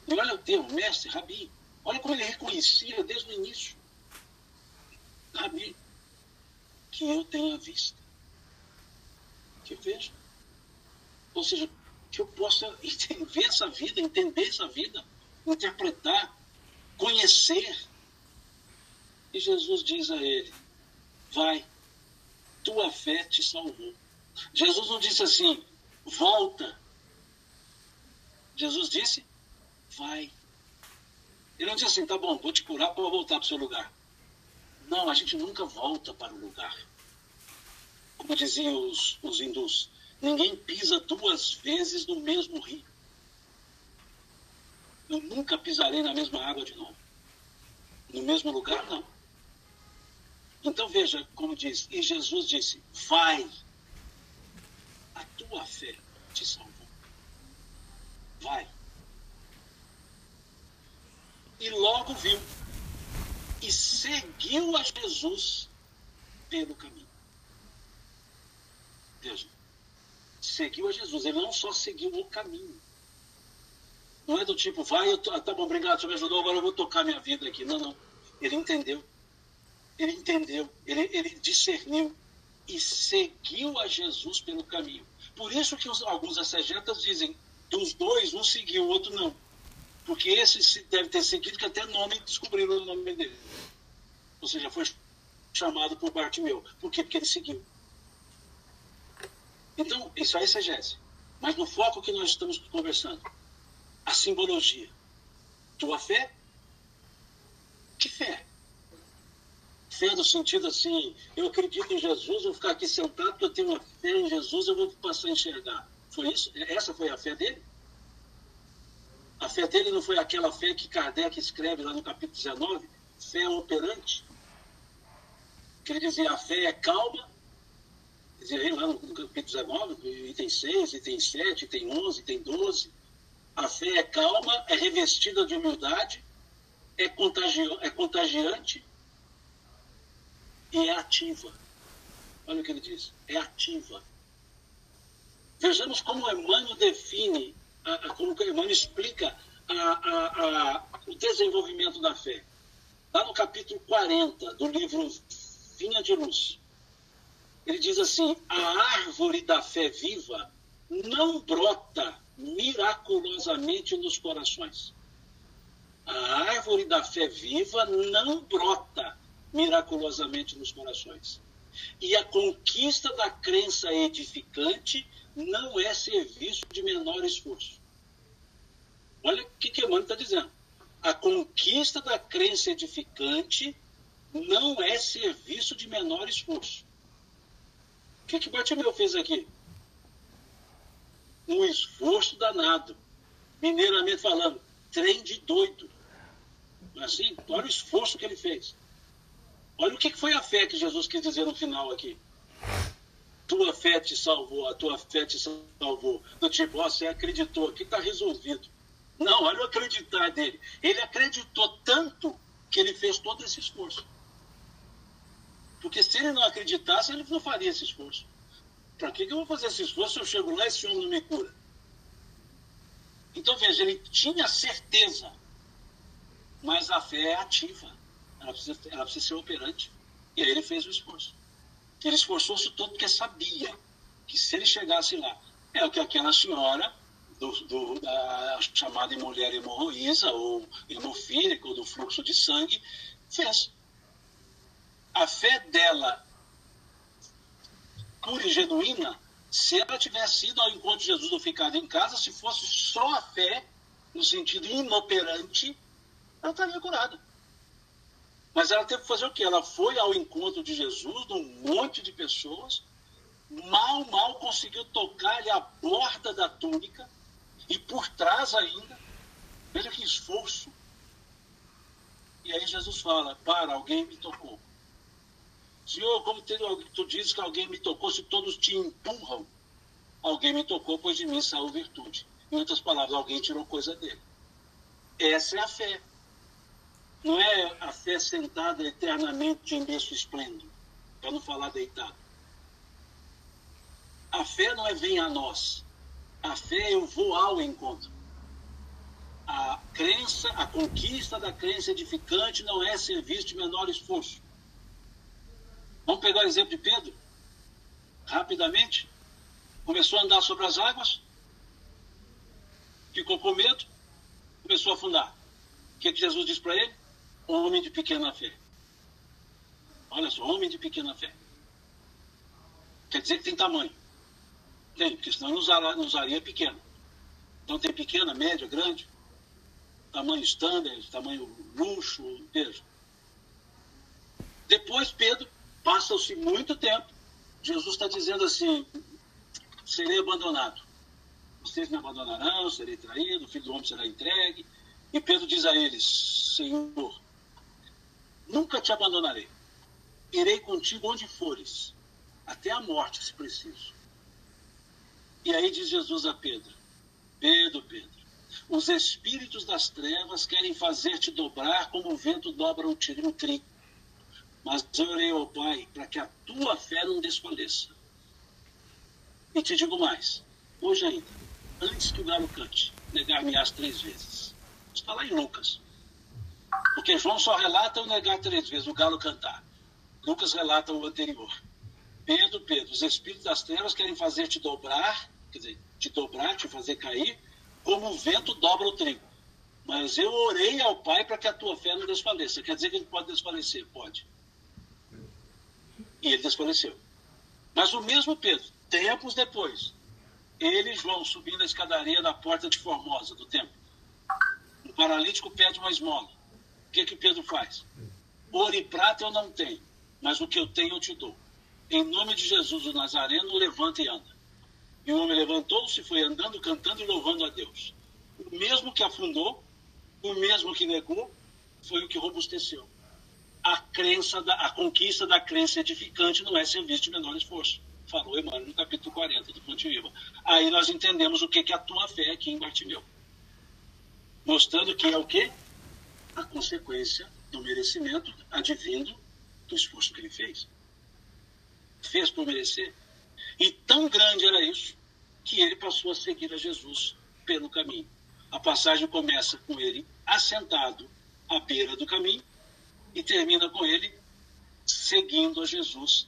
E olha o termo, mestre, Rabi. Olha como ele reconhecia desde o início. Rabi, que eu tenha vista. Que eu veja. Ou seja, que eu possa ver essa vida, entender essa vida, interpretar, conhecer. E Jesus diz a ele: Vai, tua fé te salvou. Jesus não disse assim, volta. Jesus disse, vai. Ele não disse assim, tá bom, vou te curar para voltar para o seu lugar. Não, a gente nunca volta para o lugar. Como diziam os, os hindus, ninguém pisa duas vezes no mesmo rio. Eu nunca pisarei na mesma água de novo. No mesmo lugar, não. Então veja como diz, e Jesus disse, vai, tua fé te salvou. Vai. E logo viu. E seguiu a Jesus pelo caminho. Veja. Seguiu a Jesus. Ele não só seguiu o caminho. Não é do tipo, vai, eu tô, tá bom, obrigado, você me ajudou, agora eu vou tocar minha vida aqui. Não, não. Ele entendeu. Ele entendeu. Ele, ele discerniu e seguiu a Jesus pelo caminho. Por isso que os, alguns exegetas dizem, dos dois, um seguiu, o outro não. Porque esse deve ter seguido, que até nome descobriram o nome dele. Ou seja, foi chamado por Bartimeu. Por quê? Porque ele seguiu. Então, isso é exegese. Mas no foco que nós estamos conversando, a simbologia. Tua fé? Que fé? Fé no sentido assim, eu acredito em Jesus, vou ficar aqui sentado porque eu tenho uma fé em Jesus, eu vou passar a enxergar. Foi isso? Essa foi a fé dele? A fé dele não foi aquela fé que Kardec escreve lá no capítulo 19, fé operante? Que ele dizia, a fé é calma, dizia lá no, no capítulo 19, item 6, item 7, item 11, item 12. A fé é calma, é revestida de humildade, é, contagi é contagiante e é ativa. Olha o que ele diz: é ativa. Vejamos como Emmanuel define, a, a, como Emmanuel explica a, o desenvolvimento da fé. Lá no capítulo 40 do livro Vinha de Luz, ele diz assim: a árvore da fé viva não brota miraculosamente nos corações. A árvore da fé viva não brota miraculosamente nos corações. E a conquista da crença edificante não é serviço de menor esforço. Olha o que, Emmanuel está dizendo. A conquista da crença edificante não é serviço de menor esforço. O que, que Bartimeu fez aqui? Um esforço danado. Mineiramente falando, trem de doido. Assim, olha o esforço que ele fez. Olha o que foi a fé que Jesus quis dizer no final aqui. Tua fé te salvou, a tua fé te salvou. Do tipo, ó, você acreditou, aqui está resolvido. Não, olha o acreditar dele. Ele acreditou tanto que ele fez todo esse esforço. Porque se ele não acreditasse, ele não faria esse esforço. Para que, que eu vou fazer esse esforço se eu chego lá e esse homem não me cura? Então, veja, ele tinha certeza, mas a fé é ativa. Ela precisa, ela precisa ser operante. E aí ele fez o esforço. Ele esforçou-se todo porque sabia que se ele chegasse lá, é o que aquela senhora do, do, da chamada mulher hemorroísa ou hemofílica ou do fluxo de sangue fez. A fé dela, pura e genuína, se ela tivesse ido ao encontro de Jesus ou ficado em casa, se fosse só a fé, no sentido inoperante, ela estaria curada. Mas ela teve que fazer o quê? Ela foi ao encontro de Jesus, de um monte de pessoas, mal, mal conseguiu tocar-lhe a borda da túnica, e por trás ainda, veja que esforço. E aí Jesus fala: Para, alguém me tocou. Senhor, como tu dizes que alguém me tocou, se todos te empurram, alguém me tocou, pois de mim saiu virtude. Em outras palavras, alguém tirou coisa dele. Essa é a fé. Não é a fé sentada eternamente em berço esplêndido, para não falar deitado. A fé não é vem a nós. A fé é eu vou ao encontro. A crença, a conquista da crença edificante não é serviço de menor esforço. Vamos pegar o exemplo de Pedro? Rapidamente. Começou a andar sobre as águas, ficou com medo, começou a afundar. O que, que Jesus disse para ele? Homem de pequena fé. Olha só, homem de pequena fé. Quer dizer que tem tamanho. Tem, porque senão não usaria, não usaria pequeno. Então tem pequena, média, grande, tamanho standard, tamanho luxo, veja. Depois Pedro, passa-se muito tempo, Jesus está dizendo assim, serei abandonado. Vocês me abandonarão, serei traído, o filho do homem será entregue. E Pedro diz a eles, Senhor, Nunca te abandonarei. Irei contigo onde fores, até a morte, se preciso. E aí diz Jesus a Pedro: Pedro, Pedro, os espíritos das trevas querem fazer-te dobrar como o vento dobra o trigo. Mas eu orei ao Pai para que a tua fé não desfaleça. E te digo mais, hoje ainda, antes que o galo cante, negar-me as três vezes. Está lá em Lucas. Porque João só relata o negar três vezes, o galo cantar. Lucas relata o anterior. Pedro, Pedro, os espíritos das trevas querem fazer te dobrar, quer dizer, te dobrar, te fazer cair, como o vento dobra o trigo. Mas eu orei ao Pai para que a tua fé não desfaleça. Quer dizer que ele pode desfalecer? Pode. E ele desfaleceu. Mas o mesmo Pedro, tempos depois, ele e João subindo a escadaria da porta de Formosa, do templo. O paralítico pede uma esmola. O que, que Pedro faz? Ouro e prata eu não tenho, mas o que eu tenho eu te dou. Em nome de Jesus, o Nazareno, levanta e anda. E o homem levantou-se, foi andando, cantando e louvando a Deus. O mesmo que afundou, o mesmo que negou, foi o que robusteceu. A crença, da, a conquista da crença edificante não é serviço de menor esforço. Falou Emmanuel no capítulo 40 do Fonte Viva. Aí nós entendemos o que, que é a tua fé aqui em Bartimeu. Mostrando que é o quê? A consequência do merecimento advindo do esforço que ele fez. Fez por merecer, e tão grande era isso que ele passou a seguir a Jesus pelo caminho. A passagem começa com ele assentado à beira do caminho e termina com ele seguindo a Jesus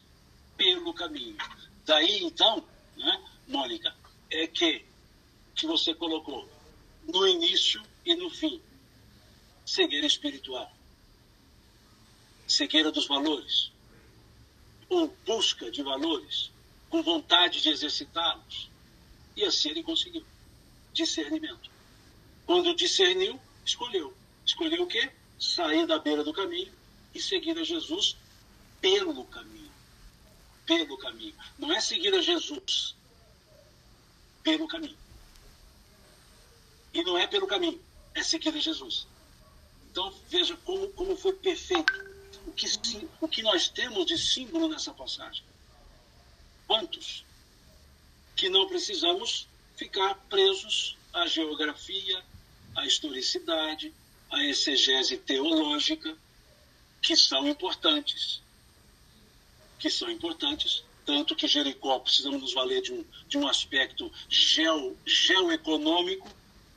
pelo caminho. Daí então, né, Mônica, é que, que você colocou no início e no fim cegueira espiritual, cegueira dos valores, ou busca de valores, com vontade de exercitá-los. E assim ele conseguiu. Discernimento. Quando discerniu, escolheu. Escolheu o quê? Sair da beira do caminho e seguir a Jesus pelo caminho. Pelo caminho. Não é seguir a Jesus. Pelo caminho. E não é pelo caminho, é seguir a Jesus. Então veja como, como foi perfeito. O que, o que nós temos de símbolo nessa passagem quantos que não precisamos ficar presos à geografia, à historicidade, à exegese teológica, que são importantes. Que são importantes, tanto que Jericó precisamos nos valer de um, de um aspecto geo, geoeconômico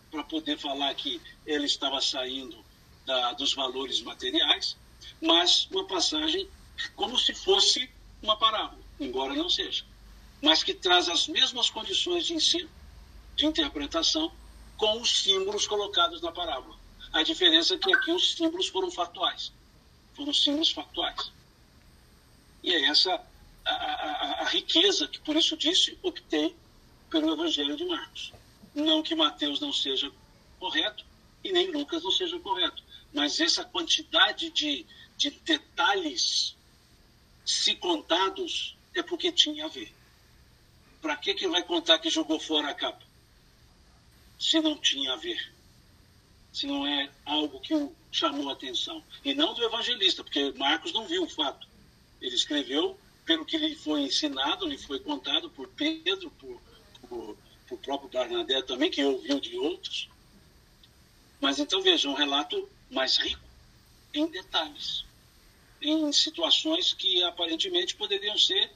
para poder falar que ele estava saindo da, dos valores materiais, mas uma passagem como se fosse uma parábola embora não seja, mas que traz as mesmas condições de ensino, de interpretação, com os símbolos colocados na parábola. A diferença é que aqui os símbolos foram factuais, foram símbolos factuais. E é essa a, a, a riqueza que, por isso disse, optei pelo Evangelho de Marcos. Não que Mateus não seja correto e nem Lucas não seja correto, mas essa quantidade de, de detalhes, se contados, é porque tinha a ver. Para que, que vai contar que jogou fora a capa? Se não tinha a ver. Se não é algo que o chamou a atenção. E não do evangelista, porque Marcos não viu o fato. Ele escreveu pelo que lhe foi ensinado, lhe foi contado por Pedro, por, por, por próprio Bernadette também, que ouviu de outros. Mas então veja, um relato mais rico em detalhes, em situações que aparentemente poderiam ser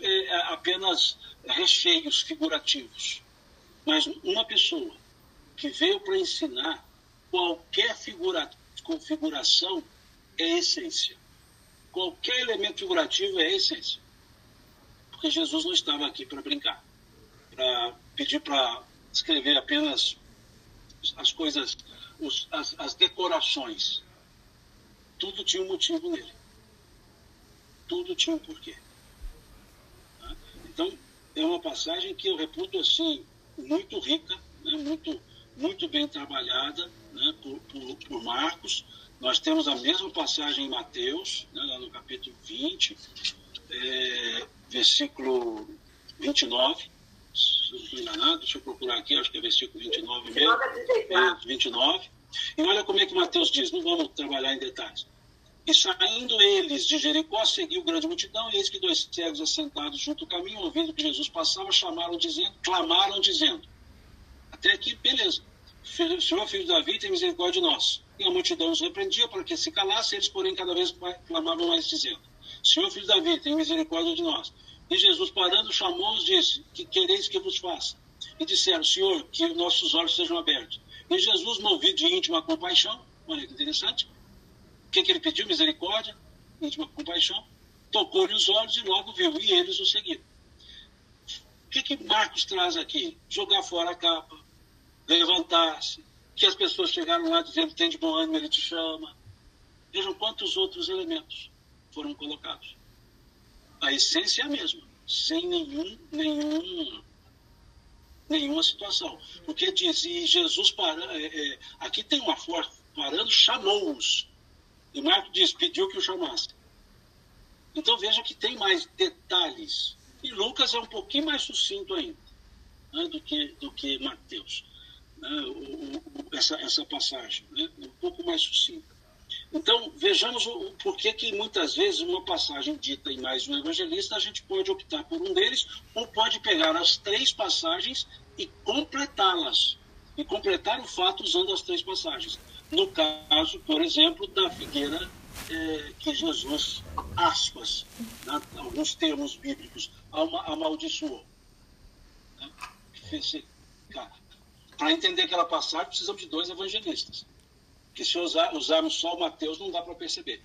é, apenas recheios figurativos, mas uma pessoa que veio para ensinar qualquer figura, configuração é essência. Qualquer elemento figurativo é essência. Porque Jesus não estava aqui para brincar, para pedir para escrever apenas as coisas, os, as, as decorações. Tudo tinha um motivo nele. Tudo tinha um porquê. Então, é uma passagem que eu reputo assim, muito rica, né, muito, muito bem trabalhada né, por, por, por, Marcos. Nós temos a mesma passagem em Mateus, né, lá no capítulo 20, é, versículo 29. Se eu estou enganado, deixa eu procurar aqui, acho que é versículo 29 mesmo. É, 29. E olha como é que Mateus diz, não vamos trabalhar em detalhes. E saindo eles de Jericó, seguiu grande multidão, e eis que dois cegos assentados junto ao caminho, ouvindo que Jesus passava, chamaram dizendo, clamaram dizendo. Até aqui, beleza. Senhor, filho de Davi, tem misericórdia de nós. E a multidão os repreendia para que se calasse, eles, porém, cada vez clamavam mais, dizendo: Senhor, filho de Davi, tem misericórdia de nós. E Jesus, parando, chamou-os disse: Que quereis que vos faça? E disseram: Senhor, que nossos olhos sejam abertos. E Jesus, movido de íntima compaixão, olha que interessante, o que, que ele pediu? Misericórdia, íntima compaixão, tocou-lhe os olhos e logo viu, e eles o seguiram. O que, que Marcos traz aqui? Jogar fora a capa, levantar-se, que as pessoas chegaram lá dizendo tem de bom ânimo, ele te chama. Vejam quantos outros elementos foram colocados. A essência é a mesma, sem nenhum, nenhum, nenhuma situação. Porque diz, e Jesus para, é, é, aqui tem uma força, parando, chamou-os. E Marcos diz, pediu que o chamasse. Então veja que tem mais detalhes. E Lucas é um pouquinho mais sucinto ainda né, do, que, do que Mateus né, o, o, essa, essa passagem, né, um pouco mais sucinta. Então, vejamos o, porquê que muitas vezes uma passagem dita em mais um evangelista, a gente pode optar por um deles, ou pode pegar as três passagens e completá-las. E completar o fato usando as três passagens. No caso, por exemplo, da figueira é, que Jesus, aspas, né, alguns termos bíblicos, amaldiçoou. Né. Para entender aquela passagem, precisamos de dois evangelistas. Que se usar, usarmos só o Mateus, não dá para perceber.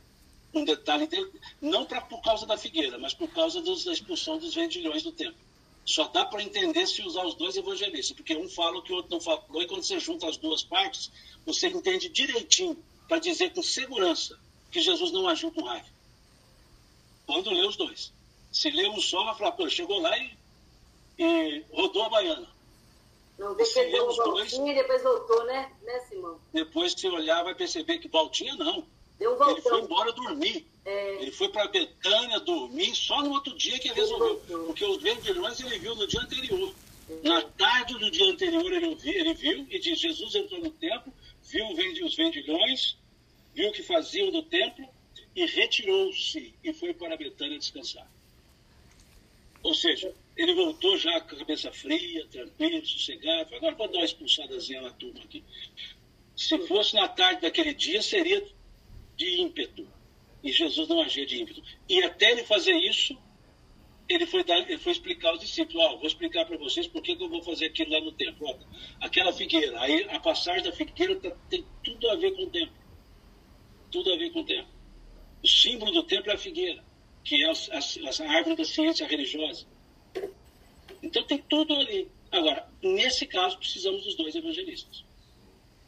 Um detalhe dele, não pra, por causa da figueira, mas por causa dos, da expulsão dos vendilhões do templo. Só dá para entender se usar os dois evangelistas, porque um fala o que o outro não falou, e quando você junta as duas partes, você entende direitinho para dizer com segurança que Jesus não agiu com raiva. Quando lê os dois. Se lê um só, vai falar, pô, chegou lá e, e rodou a baiana. Não, deu um voltinho e depois voltou, né? Né, Simão? Depois que você olhar, vai perceber que voltinha não. Deu um voltão. Ele foi embora dormir. É... Ele foi para Betânia dormir só no outro dia que ele resolveu. Porque os vendilhões ele viu no dia anterior. É. Na tarde do dia anterior ele viu, ele viu e diz: Jesus entrou no templo, viu os vendilhões, viu o que faziam no templo e retirou-se e foi para Betânia descansar. Ou seja, ele voltou já com a cabeça fria, tranquilo, sossegado. Agora vou dar uma expulsadazinha na turma aqui. Se fosse na tarde daquele dia, seria de ímpeto. E Jesus não agia de ímpeto. E até ele fazer isso, ele foi, dar, ele foi explicar aos discípulos: oh, vou explicar para vocês por que, eu vou fazer aquilo lá no templo. Aquela figueira, aí a passagem da figueira tá, tem tudo a ver com o templo. Tudo a ver com o templo. O símbolo do templo é a figueira, que é a, a, a árvore da ciência religiosa. Então tem tudo ali. Agora, nesse caso, precisamos dos dois evangelistas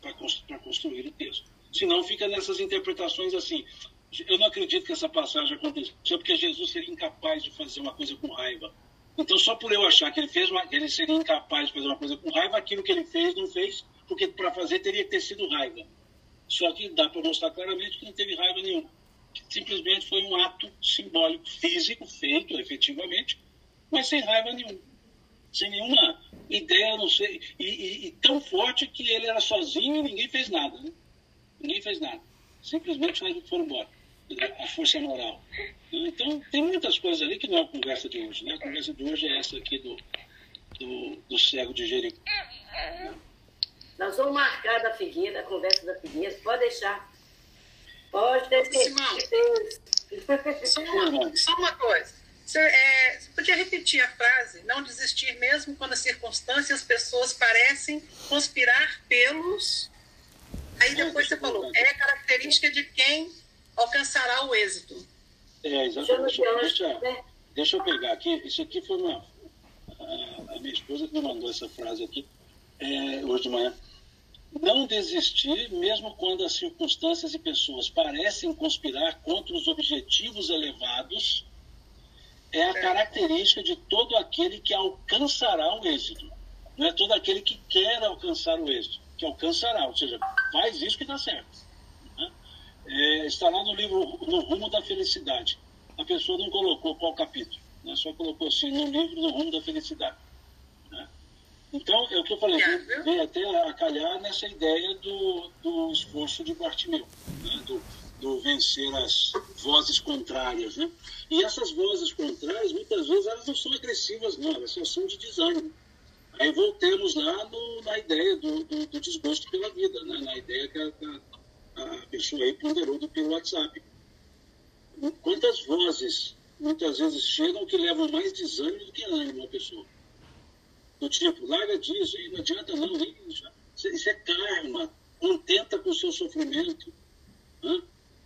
para construir o texto. Senão fica nessas interpretações assim. Eu não acredito que essa passagem aconteceu porque Jesus seria incapaz de fazer uma coisa com raiva. Então, só por eu achar que ele fez uma, ele seria incapaz de fazer uma coisa com raiva, aquilo que ele fez não fez, porque para fazer teria que ter sido raiva. Só que dá para mostrar claramente que não teve raiva nenhuma. Simplesmente foi um ato simbólico, físico, feito efetivamente, mas sem raiva nenhuma sem nenhuma ideia, não sei, e, e, e, tão forte que ele era sozinho e ninguém fez nada. Né? Ninguém fez nada. Simplesmente foram embora. A força moral. Então, tem muitas coisas ali que não é a conversa de hoje. Né? A conversa de hoje é essa aqui do, do, do cego de Jericó. Nós vamos marcar da Figueira, a conversa da Figueira. Pode deixar. Pode ter certeza. Só uma, só uma coisa. Você, é, você podia repetir a frase, não desistir mesmo quando as circunstâncias e as pessoas parecem conspirar pelos. Aí depois você falou, é característica de quem alcançará o êxito. É, exatamente. Deixa, deixa eu pegar aqui, isso aqui foi uma. A, a minha esposa que me mandou essa frase aqui é, hoje de manhã. Não desistir, mesmo quando as circunstâncias e pessoas parecem conspirar contra os objetivos elevados é a característica de todo aquele que alcançará o êxito. Não é todo aquele que quer alcançar o êxito, que alcançará, ou seja, faz isso que dá certo. Né? É, está lá no livro No Rumo da Felicidade. A pessoa não colocou qual capítulo, né? só colocou assim, no livro No Rumo da Felicidade. Né? Então, é o que eu falei, veio até a calhar nessa ideia do, do esforço de Bartimeu, né? do, do vencer as vozes contrárias, né? E essas vozes contrárias, muitas vezes, elas não são agressivas, não, elas só são de desânimo. Aí voltemos lá no, na ideia do, do, do, desgosto pela vida, né? na ideia que a, a, a pessoa aí ponderou do, pelo WhatsApp. Quantas vozes muitas vezes chegam que levam mais desânimo do que ânimo a pessoa? Do tipo, larga disso, não adianta não, isso, isso é karma, contenta com o seu sofrimento. Né?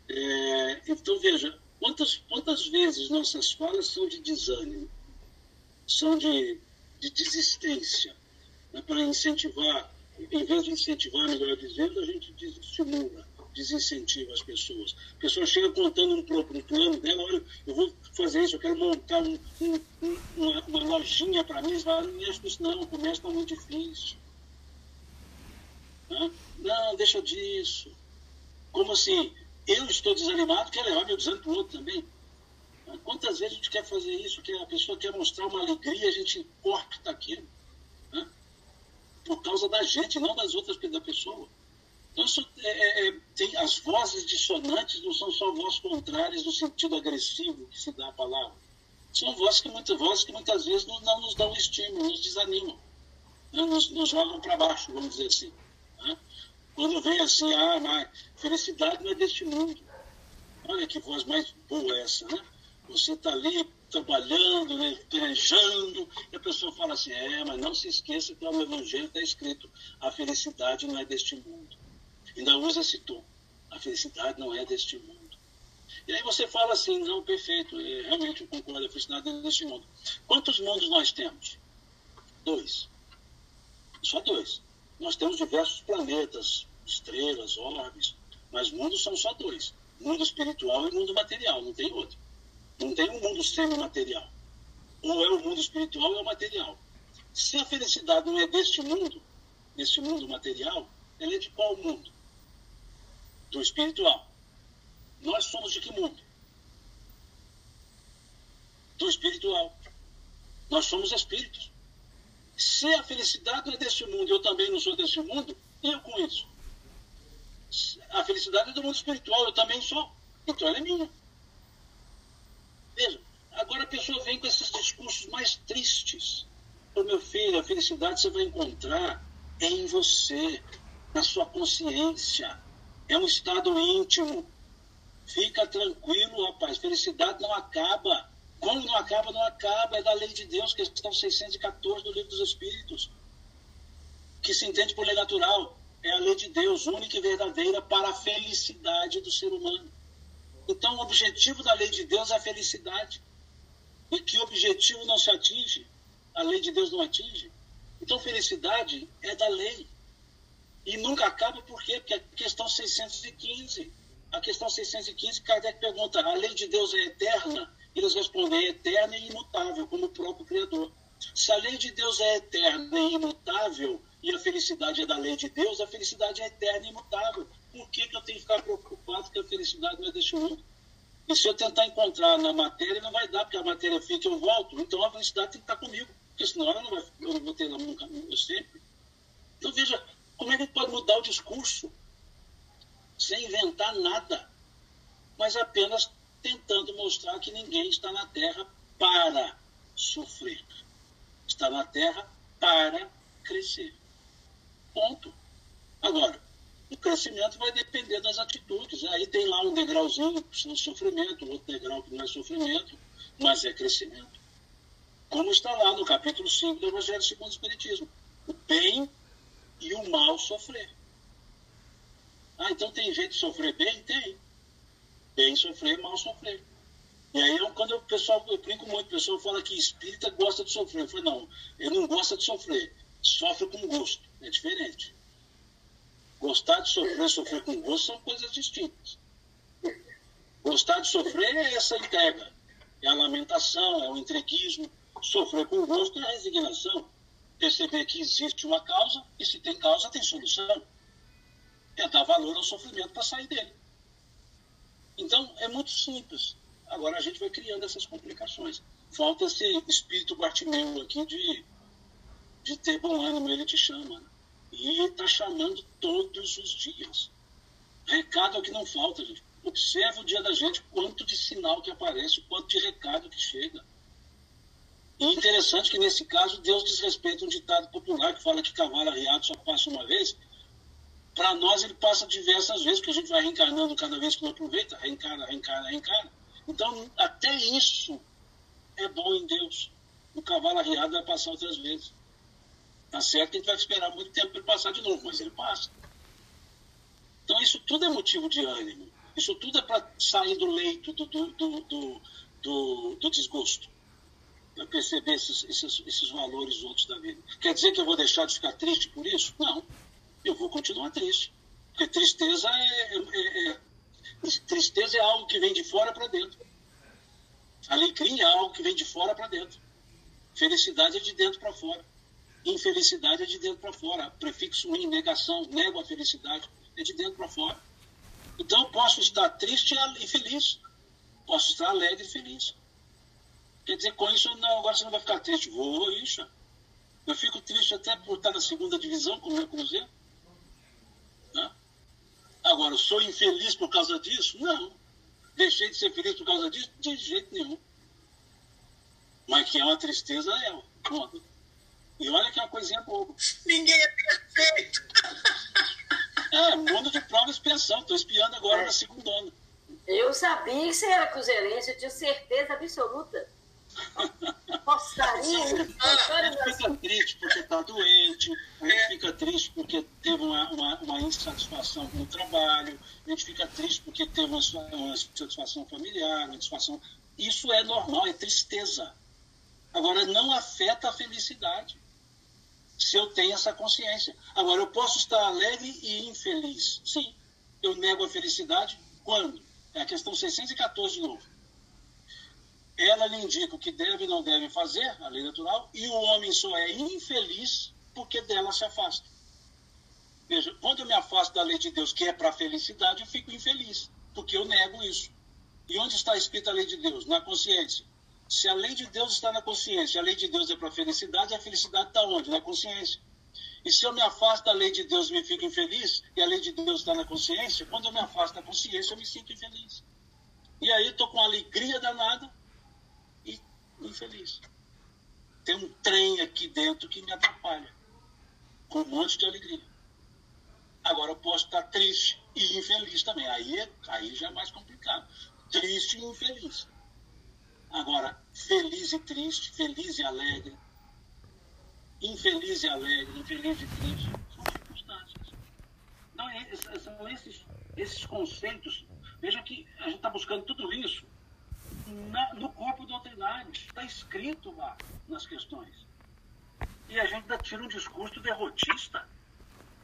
É, então, veja, quantas, quantas vezes nossas falas são de desânimo, são de, de desistência, né? para incentivar, em vez de incentivar, melhor dizendo, a gente desestimula, desincentiva as pessoas. A pessoa chega contando um, um plano dela, olha, eu vou fazer isso, eu quero montar um, um, uma, uma, lojinha para mim, mexe com isso não, o comércio está muito difícil. Não, deixa disso. Como assim? Eu estou desanimado, quer levar meu desânimo para o outro também. Quantas vezes a gente quer fazer isso? Que a pessoa quer mostrar uma alegria, a gente corta aquilo. Né? Por causa da gente, não das outras da pessoa. Então, isso é, é, é, tem, as vozes dissonantes não são só vozes contrárias no sentido agressivo que se dá a palavra. São vozes que, muitas, vozes que muitas vezes não, não nos dão estímulo, nos desanimam, né? nos, nos jogam para baixo, vamos dizer assim. Quando vem assim, ah, mas felicidade não é deste mundo. Olha que voz mais boa essa, né? Você está ali trabalhando, né, planejando, e a pessoa fala assim, é, mas não se esqueça que no Evangelho está escrito, a felicidade não é deste mundo. Ainda usa esse tom, a felicidade não é deste mundo. E aí você fala assim, não, perfeito, é, realmente eu concordo, a felicidade não é deste mundo. Quantos mundos nós temos? Dois. Só dois. Nós temos diversos planetas, estrelas, orbes, mas mundos são só dois: mundo espiritual e mundo material, não tem outro. Não tem um mundo semi-material. Ou é o mundo espiritual ou é o material. Se a felicidade não é deste mundo, deste mundo material, ela é de qual mundo? Do espiritual. Nós somos de que mundo? Do espiritual. Nós somos espíritos. Se a felicidade não é deste mundo, eu também não sou deste mundo, eu com isso? A felicidade é do mundo espiritual, eu também sou, então ela é minha. Veja, agora a pessoa vem com esses discursos mais tristes. Ô meu filho, a felicidade você vai encontrar em você, na sua consciência. É um estado íntimo. Fica tranquilo, rapaz. Felicidade não acaba quando não acaba, não acaba. É da lei de Deus, questão 614 do Livro dos Espíritos. Que se entende por lei natural. É a lei de Deus, única e verdadeira para a felicidade do ser humano. Então, o objetivo da lei de Deus é a felicidade. E que objetivo não se atinge? A lei de Deus não atinge. Então, felicidade é da lei. E nunca acaba por quê? Porque a questão 615. A questão 615, Kardec pergunta: a lei de Deus é eterna? Eles respondem é eterna e imutável, como o próprio Criador. Se a lei de Deus é eterna e imutável, e a felicidade é da lei de Deus, a felicidade é eterna e imutável. Por que, que eu tenho que ficar preocupado que a felicidade não é deste mundo? E se eu tentar encontrar na matéria, não vai dar, porque a matéria fica e eu volto. Então a felicidade tem que estar comigo, porque senão ela não vai, eu não vou ter ela nunca, sempre. Então veja, como é que pode mudar o discurso sem inventar nada, mas apenas tentando mostrar que ninguém está na Terra para sofrer. Está na Terra para crescer. Ponto. Agora, o crescimento vai depender das atitudes. Aí tem lá um degrauzinho no sofrimento, outro degrau que não é sofrimento, mas é crescimento. Como está lá no capítulo 5 do Evangelho segundo o Espiritismo. O bem e o mal sofrer. Ah, então tem jeito de sofrer bem? Tem bem sofrer, mal sofrer. E aí, eu, quando o pessoal, eu brinco muito, o pessoal fala que espírita gosta de sofrer. Eu falei, não, ele não gosta de sofrer, sofre com gosto, é diferente. Gostar de sofrer, sofrer com gosto são coisas distintas. Gostar de sofrer é essa entrega, é a lamentação, é o entreguismo. Sofrer com gosto é a resignação. Perceber que existe uma causa e se tem causa, tem solução. É dar valor ao sofrimento para sair dele. Então, é muito simples. Agora a gente vai criando essas complicações. Falta esse espírito Bartimeu aqui de, de ter bom ânimo, ele te chama. Né? E está chamando todos os dias. Recado é o que não falta, gente. Observa o dia da gente, quanto de sinal que aparece, quanto de recado que chega. E interessante que nesse caso Deus desrespeita um ditado popular que fala que cavalo arriado só passa uma vez. Para nós ele passa diversas vezes, porque a gente vai reencarnando cada vez que não aproveita, reencarna, reencarna, reencarna. Então até isso é bom em Deus. O cavalo arriado vai passar outras vezes. Tá certo a gente vai esperar muito tempo para ele passar de novo, mas ele passa. Então isso tudo é motivo de ânimo. Isso tudo é para sair do leito do, do, do, do, do desgosto para perceber esses, esses, esses valores outros da vida. Quer dizer que eu vou deixar de ficar triste por isso? Não. Eu vou continuar triste. Porque tristeza é, é, é, é tristeza é algo que vem de fora para dentro. Alegria é algo que vem de fora para dentro. Felicidade é de dentro para fora. Infelicidade é de dentro para fora. Prefixo in, negação, nego a felicidade, é de dentro para fora. Então, posso estar triste e feliz. Posso estar alegre e feliz. Quer dizer, com isso, não, agora você não vai ficar triste. Vou, isso. Eu fico triste até por estar na segunda divisão com o meu Cruzeiro. Agora, sou infeliz por causa disso? Não. Deixei de ser feliz por causa disso? De jeito nenhum. Mas que é uma tristeza, é. Pronto. E olha que é uma coisinha boba. Ninguém é perfeito. É, mundo de prova e expiação. Estou espiando agora é. na segunda onda. Eu sabia que você era cruzeirense, eu tinha certeza absoluta. Postaria. A gente fica triste porque está doente, a gente fica triste porque teve uma, uma, uma, insatisfação com o trabalho, a gente fica triste porque teve uma, uma insatisfação familiar, uma insatisfação. Isso é normal, é tristeza. Agora, não afeta a felicidade se eu tenho essa consciência. Agora, eu posso estar alegre e infeliz. Sim, eu nego a felicidade quando? É a questão 614 de novo ela lhe indica o que deve e não deve fazer, a lei natural, e o homem só é infeliz porque dela se afasta. Veja, quando eu me afasto da lei de Deus, que é para a felicidade, eu fico infeliz, porque eu nego isso. E onde está escrita a lei de Deus? Na consciência. Se a lei de Deus está na consciência, a lei de Deus é para a felicidade, a felicidade está onde? Na consciência. E se eu me afasto da lei de Deus e me fico infeliz, e a lei de Deus está na consciência, quando eu me afasto da consciência, eu me sinto infeliz. E aí estou com alegria danada, infeliz. Tem um trem aqui dentro que me atrapalha, com um monte de alegria. Agora eu posso estar triste e infeliz também. Aí, aí já é mais complicado. Triste e infeliz. Agora, feliz e triste, feliz e alegre, infeliz e alegre, infeliz e triste, são circunstâncias. Então, é, são esses, esses conceitos. Veja que a gente está buscando tudo isso na, no corpo doutrinário. Está escrito lá nas questões. E a gente ainda tira um discurso derrotista.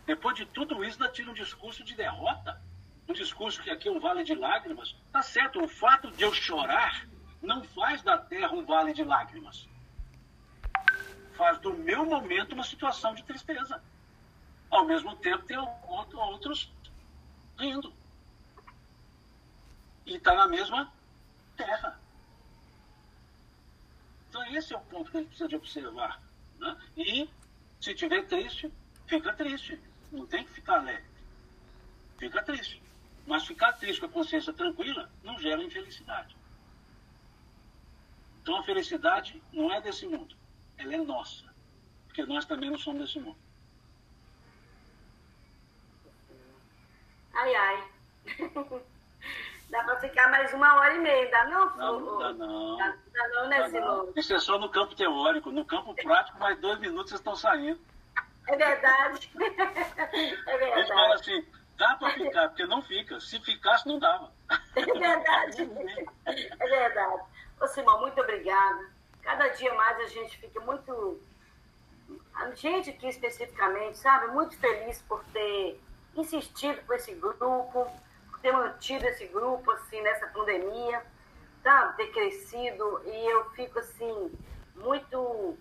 Depois de tudo isso, ainda tira um discurso de derrota. Um discurso que aqui é um vale de lágrimas. Tá certo, o fato de eu chorar não faz da terra um vale de lágrimas. Faz do meu momento uma situação de tristeza. Ao mesmo tempo, tem outros rindo. E está na mesma terra. Então esse é o ponto que a gente precisa de observar. Né? E se tiver triste, fica triste. Não tem que ficar alegre. Fica triste. Mas ficar triste com a consciência tranquila não gera infelicidade. Então a felicidade não é desse mundo. Ela é nossa. Porque nós também não somos desse mundo. Ai, ai. Dá para ficar mais uma hora e meia, dá não? Não, não dá não. Dá, dá não, né, dá Simone? Isso é só no campo teórico. No campo prático, mais dois minutos vocês estão saindo. É verdade. é verdade. Eles falam assim, dá para ficar, porque não fica. Se ficasse, não dava. É verdade. é verdade. Ô, Simão, muito obrigada. Cada dia mais a gente fica muito... A gente aqui especificamente, sabe? Muito feliz por ter insistido com esse grupo ter mantido esse grupo assim nessa pandemia, tá? ter crescido e eu fico assim muito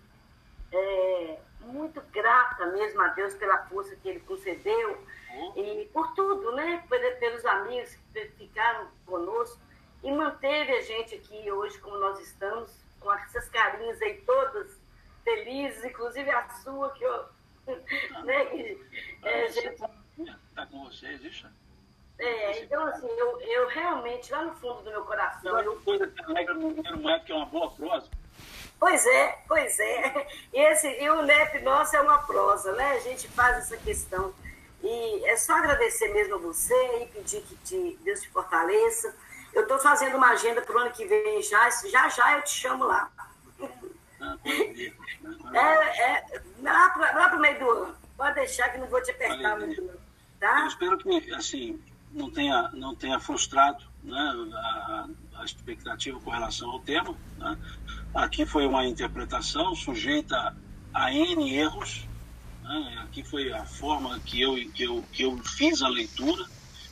é, muito grata mesmo a Deus pela força que Ele concedeu uhum. e por tudo, né? Pelos amigos que ficaram conosco e manteve a gente aqui hoje como nós estamos, com essas carinhas aí todas felizes, inclusive a sua que eu, né? Que, é, gente... Tá com vocês, isso? É, então assim, eu, eu realmente, lá no fundo do meu coração. Uma eu... coisa que alegra no primeiro momento que é uma boa prosa. Pois é, pois é. E, esse, e o NEP nosso é uma prosa, né? A gente faz essa questão. E é só agradecer mesmo a você e pedir que te, Deus te fortaleça. Eu estou fazendo uma agenda para o ano que vem já, já já eu te chamo lá. É, é, lá para o meio do ano. Pode deixar que não vou te apertar muito. Tá? Eu espero que, assim, não tenha, não tenha frustrado né, a, a expectativa com relação ao tema. Né? Aqui foi uma interpretação sujeita a N erros. Né? Aqui foi a forma que eu, que, eu, que eu fiz a leitura.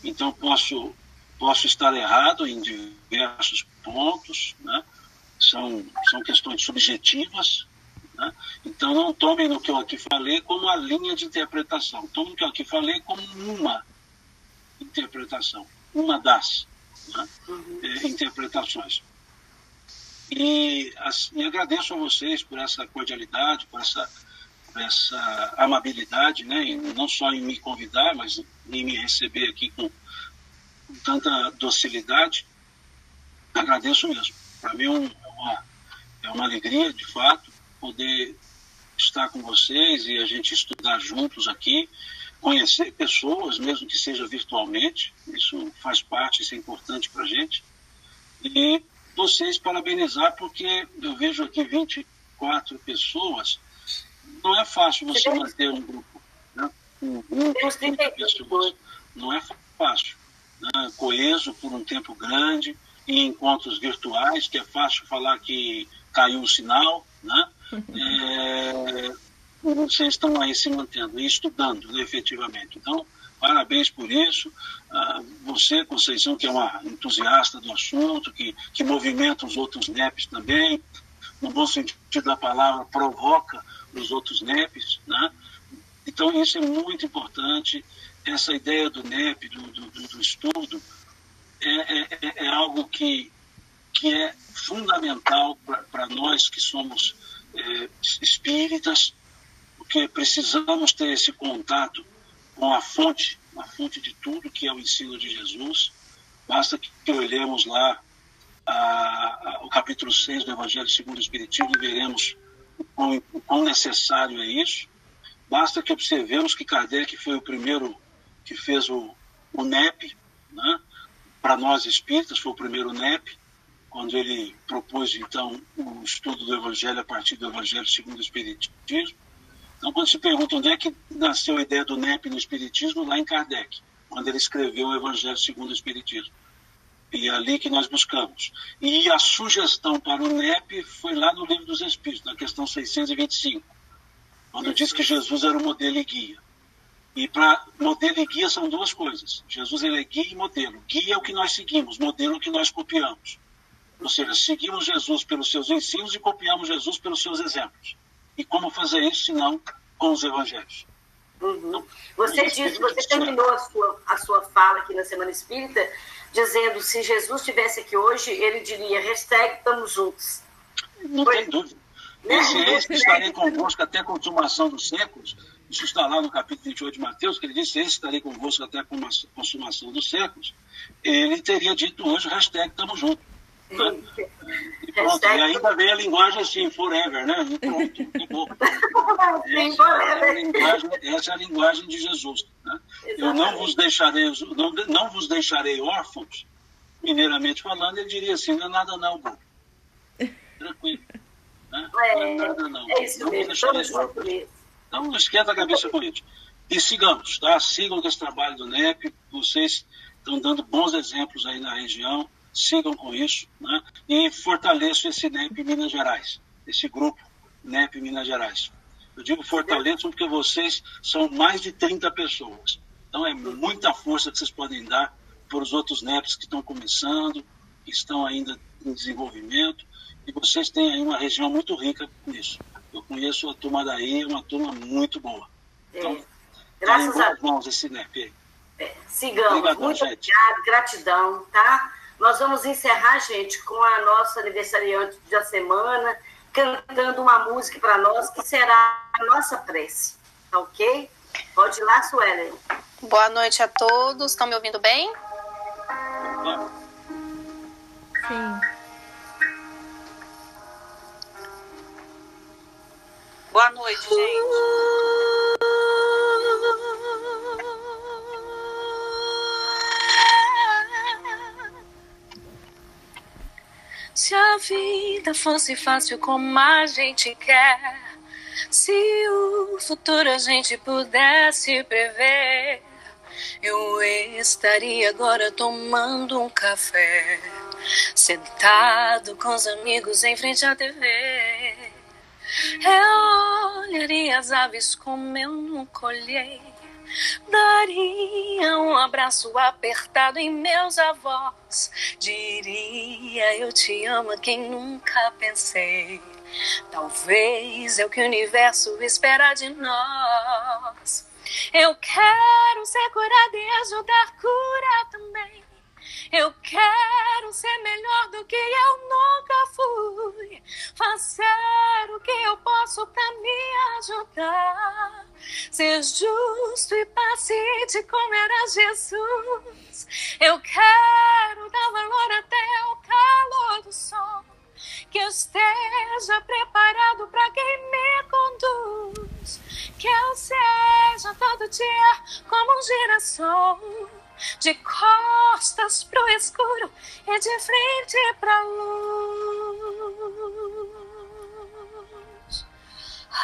Então, posso, posso estar errado em diversos pontos. Né? São, são questões subjetivas. Né? Então, não tomem no que eu aqui falei como a linha de interpretação. Tomem no que eu aqui falei como uma interpretação, uma das né, é, interpretações. E, e, agradeço a vocês por essa cordialidade, por essa, por essa amabilidade, né, não só em me convidar, mas em me receber aqui com, com tanta docilidade. Agradeço mesmo. Para mim é uma, é uma alegria, de fato, poder estar com vocês e a gente estudar juntos aqui conhecer pessoas, mesmo que seja virtualmente, isso faz parte, isso é importante para a gente. E vocês parabenizar, porque eu vejo aqui 24 pessoas, não é fácil você manter um grupo, né? um grupo de pessoas, não é fácil. Né? Coeso por um tempo grande, em encontros virtuais, que é fácil falar que caiu o sinal, né? É, vocês estão aí se mantendo e estudando né, efetivamente. Então, parabéns por isso. Ah, você, Conceição, que é uma entusiasta do assunto, que, que movimenta os outros NEPs também, no bom sentido da palavra, provoca os outros NEPs. Né? Então, isso é muito importante. Essa ideia do NEP, do, do, do estudo, é, é, é, é algo que, que é fundamental para nós que somos é, espíritas, porque precisamos ter esse contato com a fonte, a fonte de tudo que é o ensino de Jesus. Basta que olhemos lá a, a, o capítulo 6 do Evangelho segundo o Espiritismo e veremos o quão, o quão necessário é isso. Basta que observemos que Kardec foi o primeiro que fez o, o NEP, né? para nós espíritas, foi o primeiro NEP, quando ele propôs então o estudo do Evangelho a partir do Evangelho segundo o Espiritismo. Então, quando se pergunta onde é que nasceu a ideia do NEP no Espiritismo, lá em Kardec, quando ele escreveu o Evangelho segundo o Espiritismo. E é ali que nós buscamos. E a sugestão para o NEP foi lá no Livro dos Espíritos, na questão 625, quando diz que Jesus era o modelo e guia. E para modelo e guia são duas coisas. Jesus ele é guia e modelo. Guia é o que nós seguimos, modelo é o que nós copiamos. Ou seja, seguimos Jesus pelos seus ensinos e copiamos Jesus pelos seus exemplos. E como fazer isso, se não com os evangelhos? Uhum. Você, diz, você terminou a sua, a sua fala aqui na Semana Espírita dizendo se Jesus estivesse aqui hoje, ele diria hashtag estamos juntos. Não Foi. tem dúvida. Esse que estarei convosco até a consumação dos séculos, isso está lá no capítulo 28 de Mateus, que ele disse, esse estarei convosco até a consumação dos séculos, ele teria dito hoje hashtag estamos juntos. E, pronto, e ainda vem a linguagem assim, forever, né? Pronto, acabou. Essa, é a linguagem, essa é a linguagem de Jesus. Né? Eu não vos deixarei, não, não vos deixarei órfãos, mineiramente falando, ele diria assim, não é nada não, bom. Tranquilo. Né? É, não é nada não. É isso não mesmo. Então não esquenta a cabeça com isso. E sigamos, tá? Sigam esse trabalho do NEP, vocês estão dando bons exemplos aí na região sigam com isso, né? e fortaleçam esse NEP Minas Gerais, esse grupo NEP Minas Gerais. Eu digo fortaleçam porque vocês são mais de 30 pessoas. Então é muita força que vocês podem dar para os outros NEPs que estão começando, que estão ainda em desenvolvimento, e vocês têm aí uma região muito rica nisso. Eu conheço a turma daí, é uma turma muito boa. Então, é. Graças tá em boas a mãos esse NEP aí. É, sigamos. Obrigado, muito obrigado, gratidão, tá? Nós vamos encerrar, gente, com a nossa aniversariante da semana, cantando uma música para nós, que será a nossa prece. Tá ok? Pode ir lá, Suelen. Boa noite a todos. Estão me ouvindo bem? Sim. Boa noite, gente. Se a vida fosse fácil como a gente quer, se o futuro a gente pudesse prever, eu estaria agora tomando um café, sentado com os amigos em frente à TV. Eu olharia as aves como eu nunca olhei. Daria um abraço apertado em meus avós. Diria eu te amo a quem nunca pensei. Talvez é o que o universo espera de nós. Eu quero ser curada e ajudar a curar também. Eu quero ser melhor do que eu nunca fui. Fazer o que eu posso pra me ajudar. Ser justo e paciente como era Jesus. Eu quero dar valor até o calor do sol. Que eu esteja preparado para quem me conduz. Que eu seja todo dia como um girassol de costas pro escuro e de frente pra luz.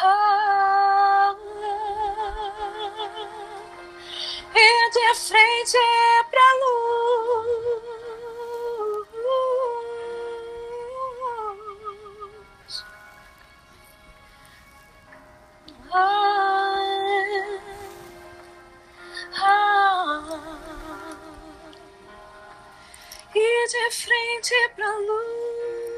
Ah, e de frente pra luz. Ah, ah, e de frente pra luz.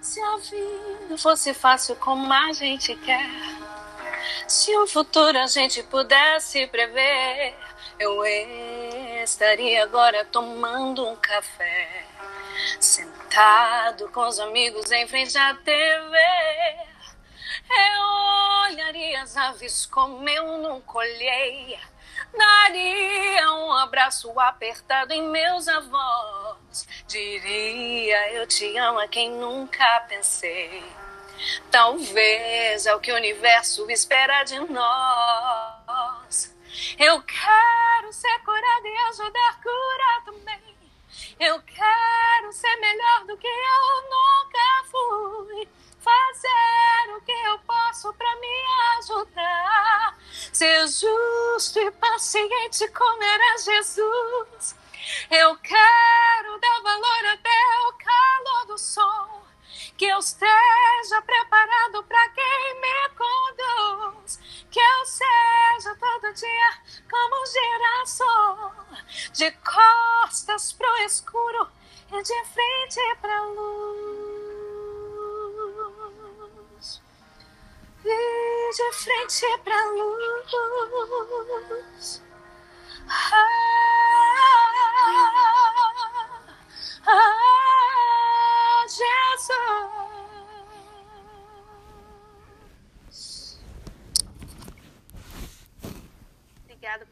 Se a vida fosse fácil como a gente quer, se o futuro a gente pudesse prever, eu estaria agora tomando um café, sentado com os amigos em frente à TV. Eu olharia as aves como eu nunca olhei. Daria um abraço apertado em meus avós. Diria eu te amo a quem nunca pensei. Talvez é o que o universo espera de nós. Eu quero ser curada e ajudar a curar também. Eu quero ser melhor do que eu nunca fui. Fazer o que eu posso para me ajudar. Ser justo e paciente como era Jesus. Eu quero dar valor até o calor do sol. Que eu esteja preparado para quem me conduz. Que eu seja todo dia como um girassol. De costas pro escuro e de frente pra luz. E de frente pra luz. Ah, ah, Jesus. Obrigada.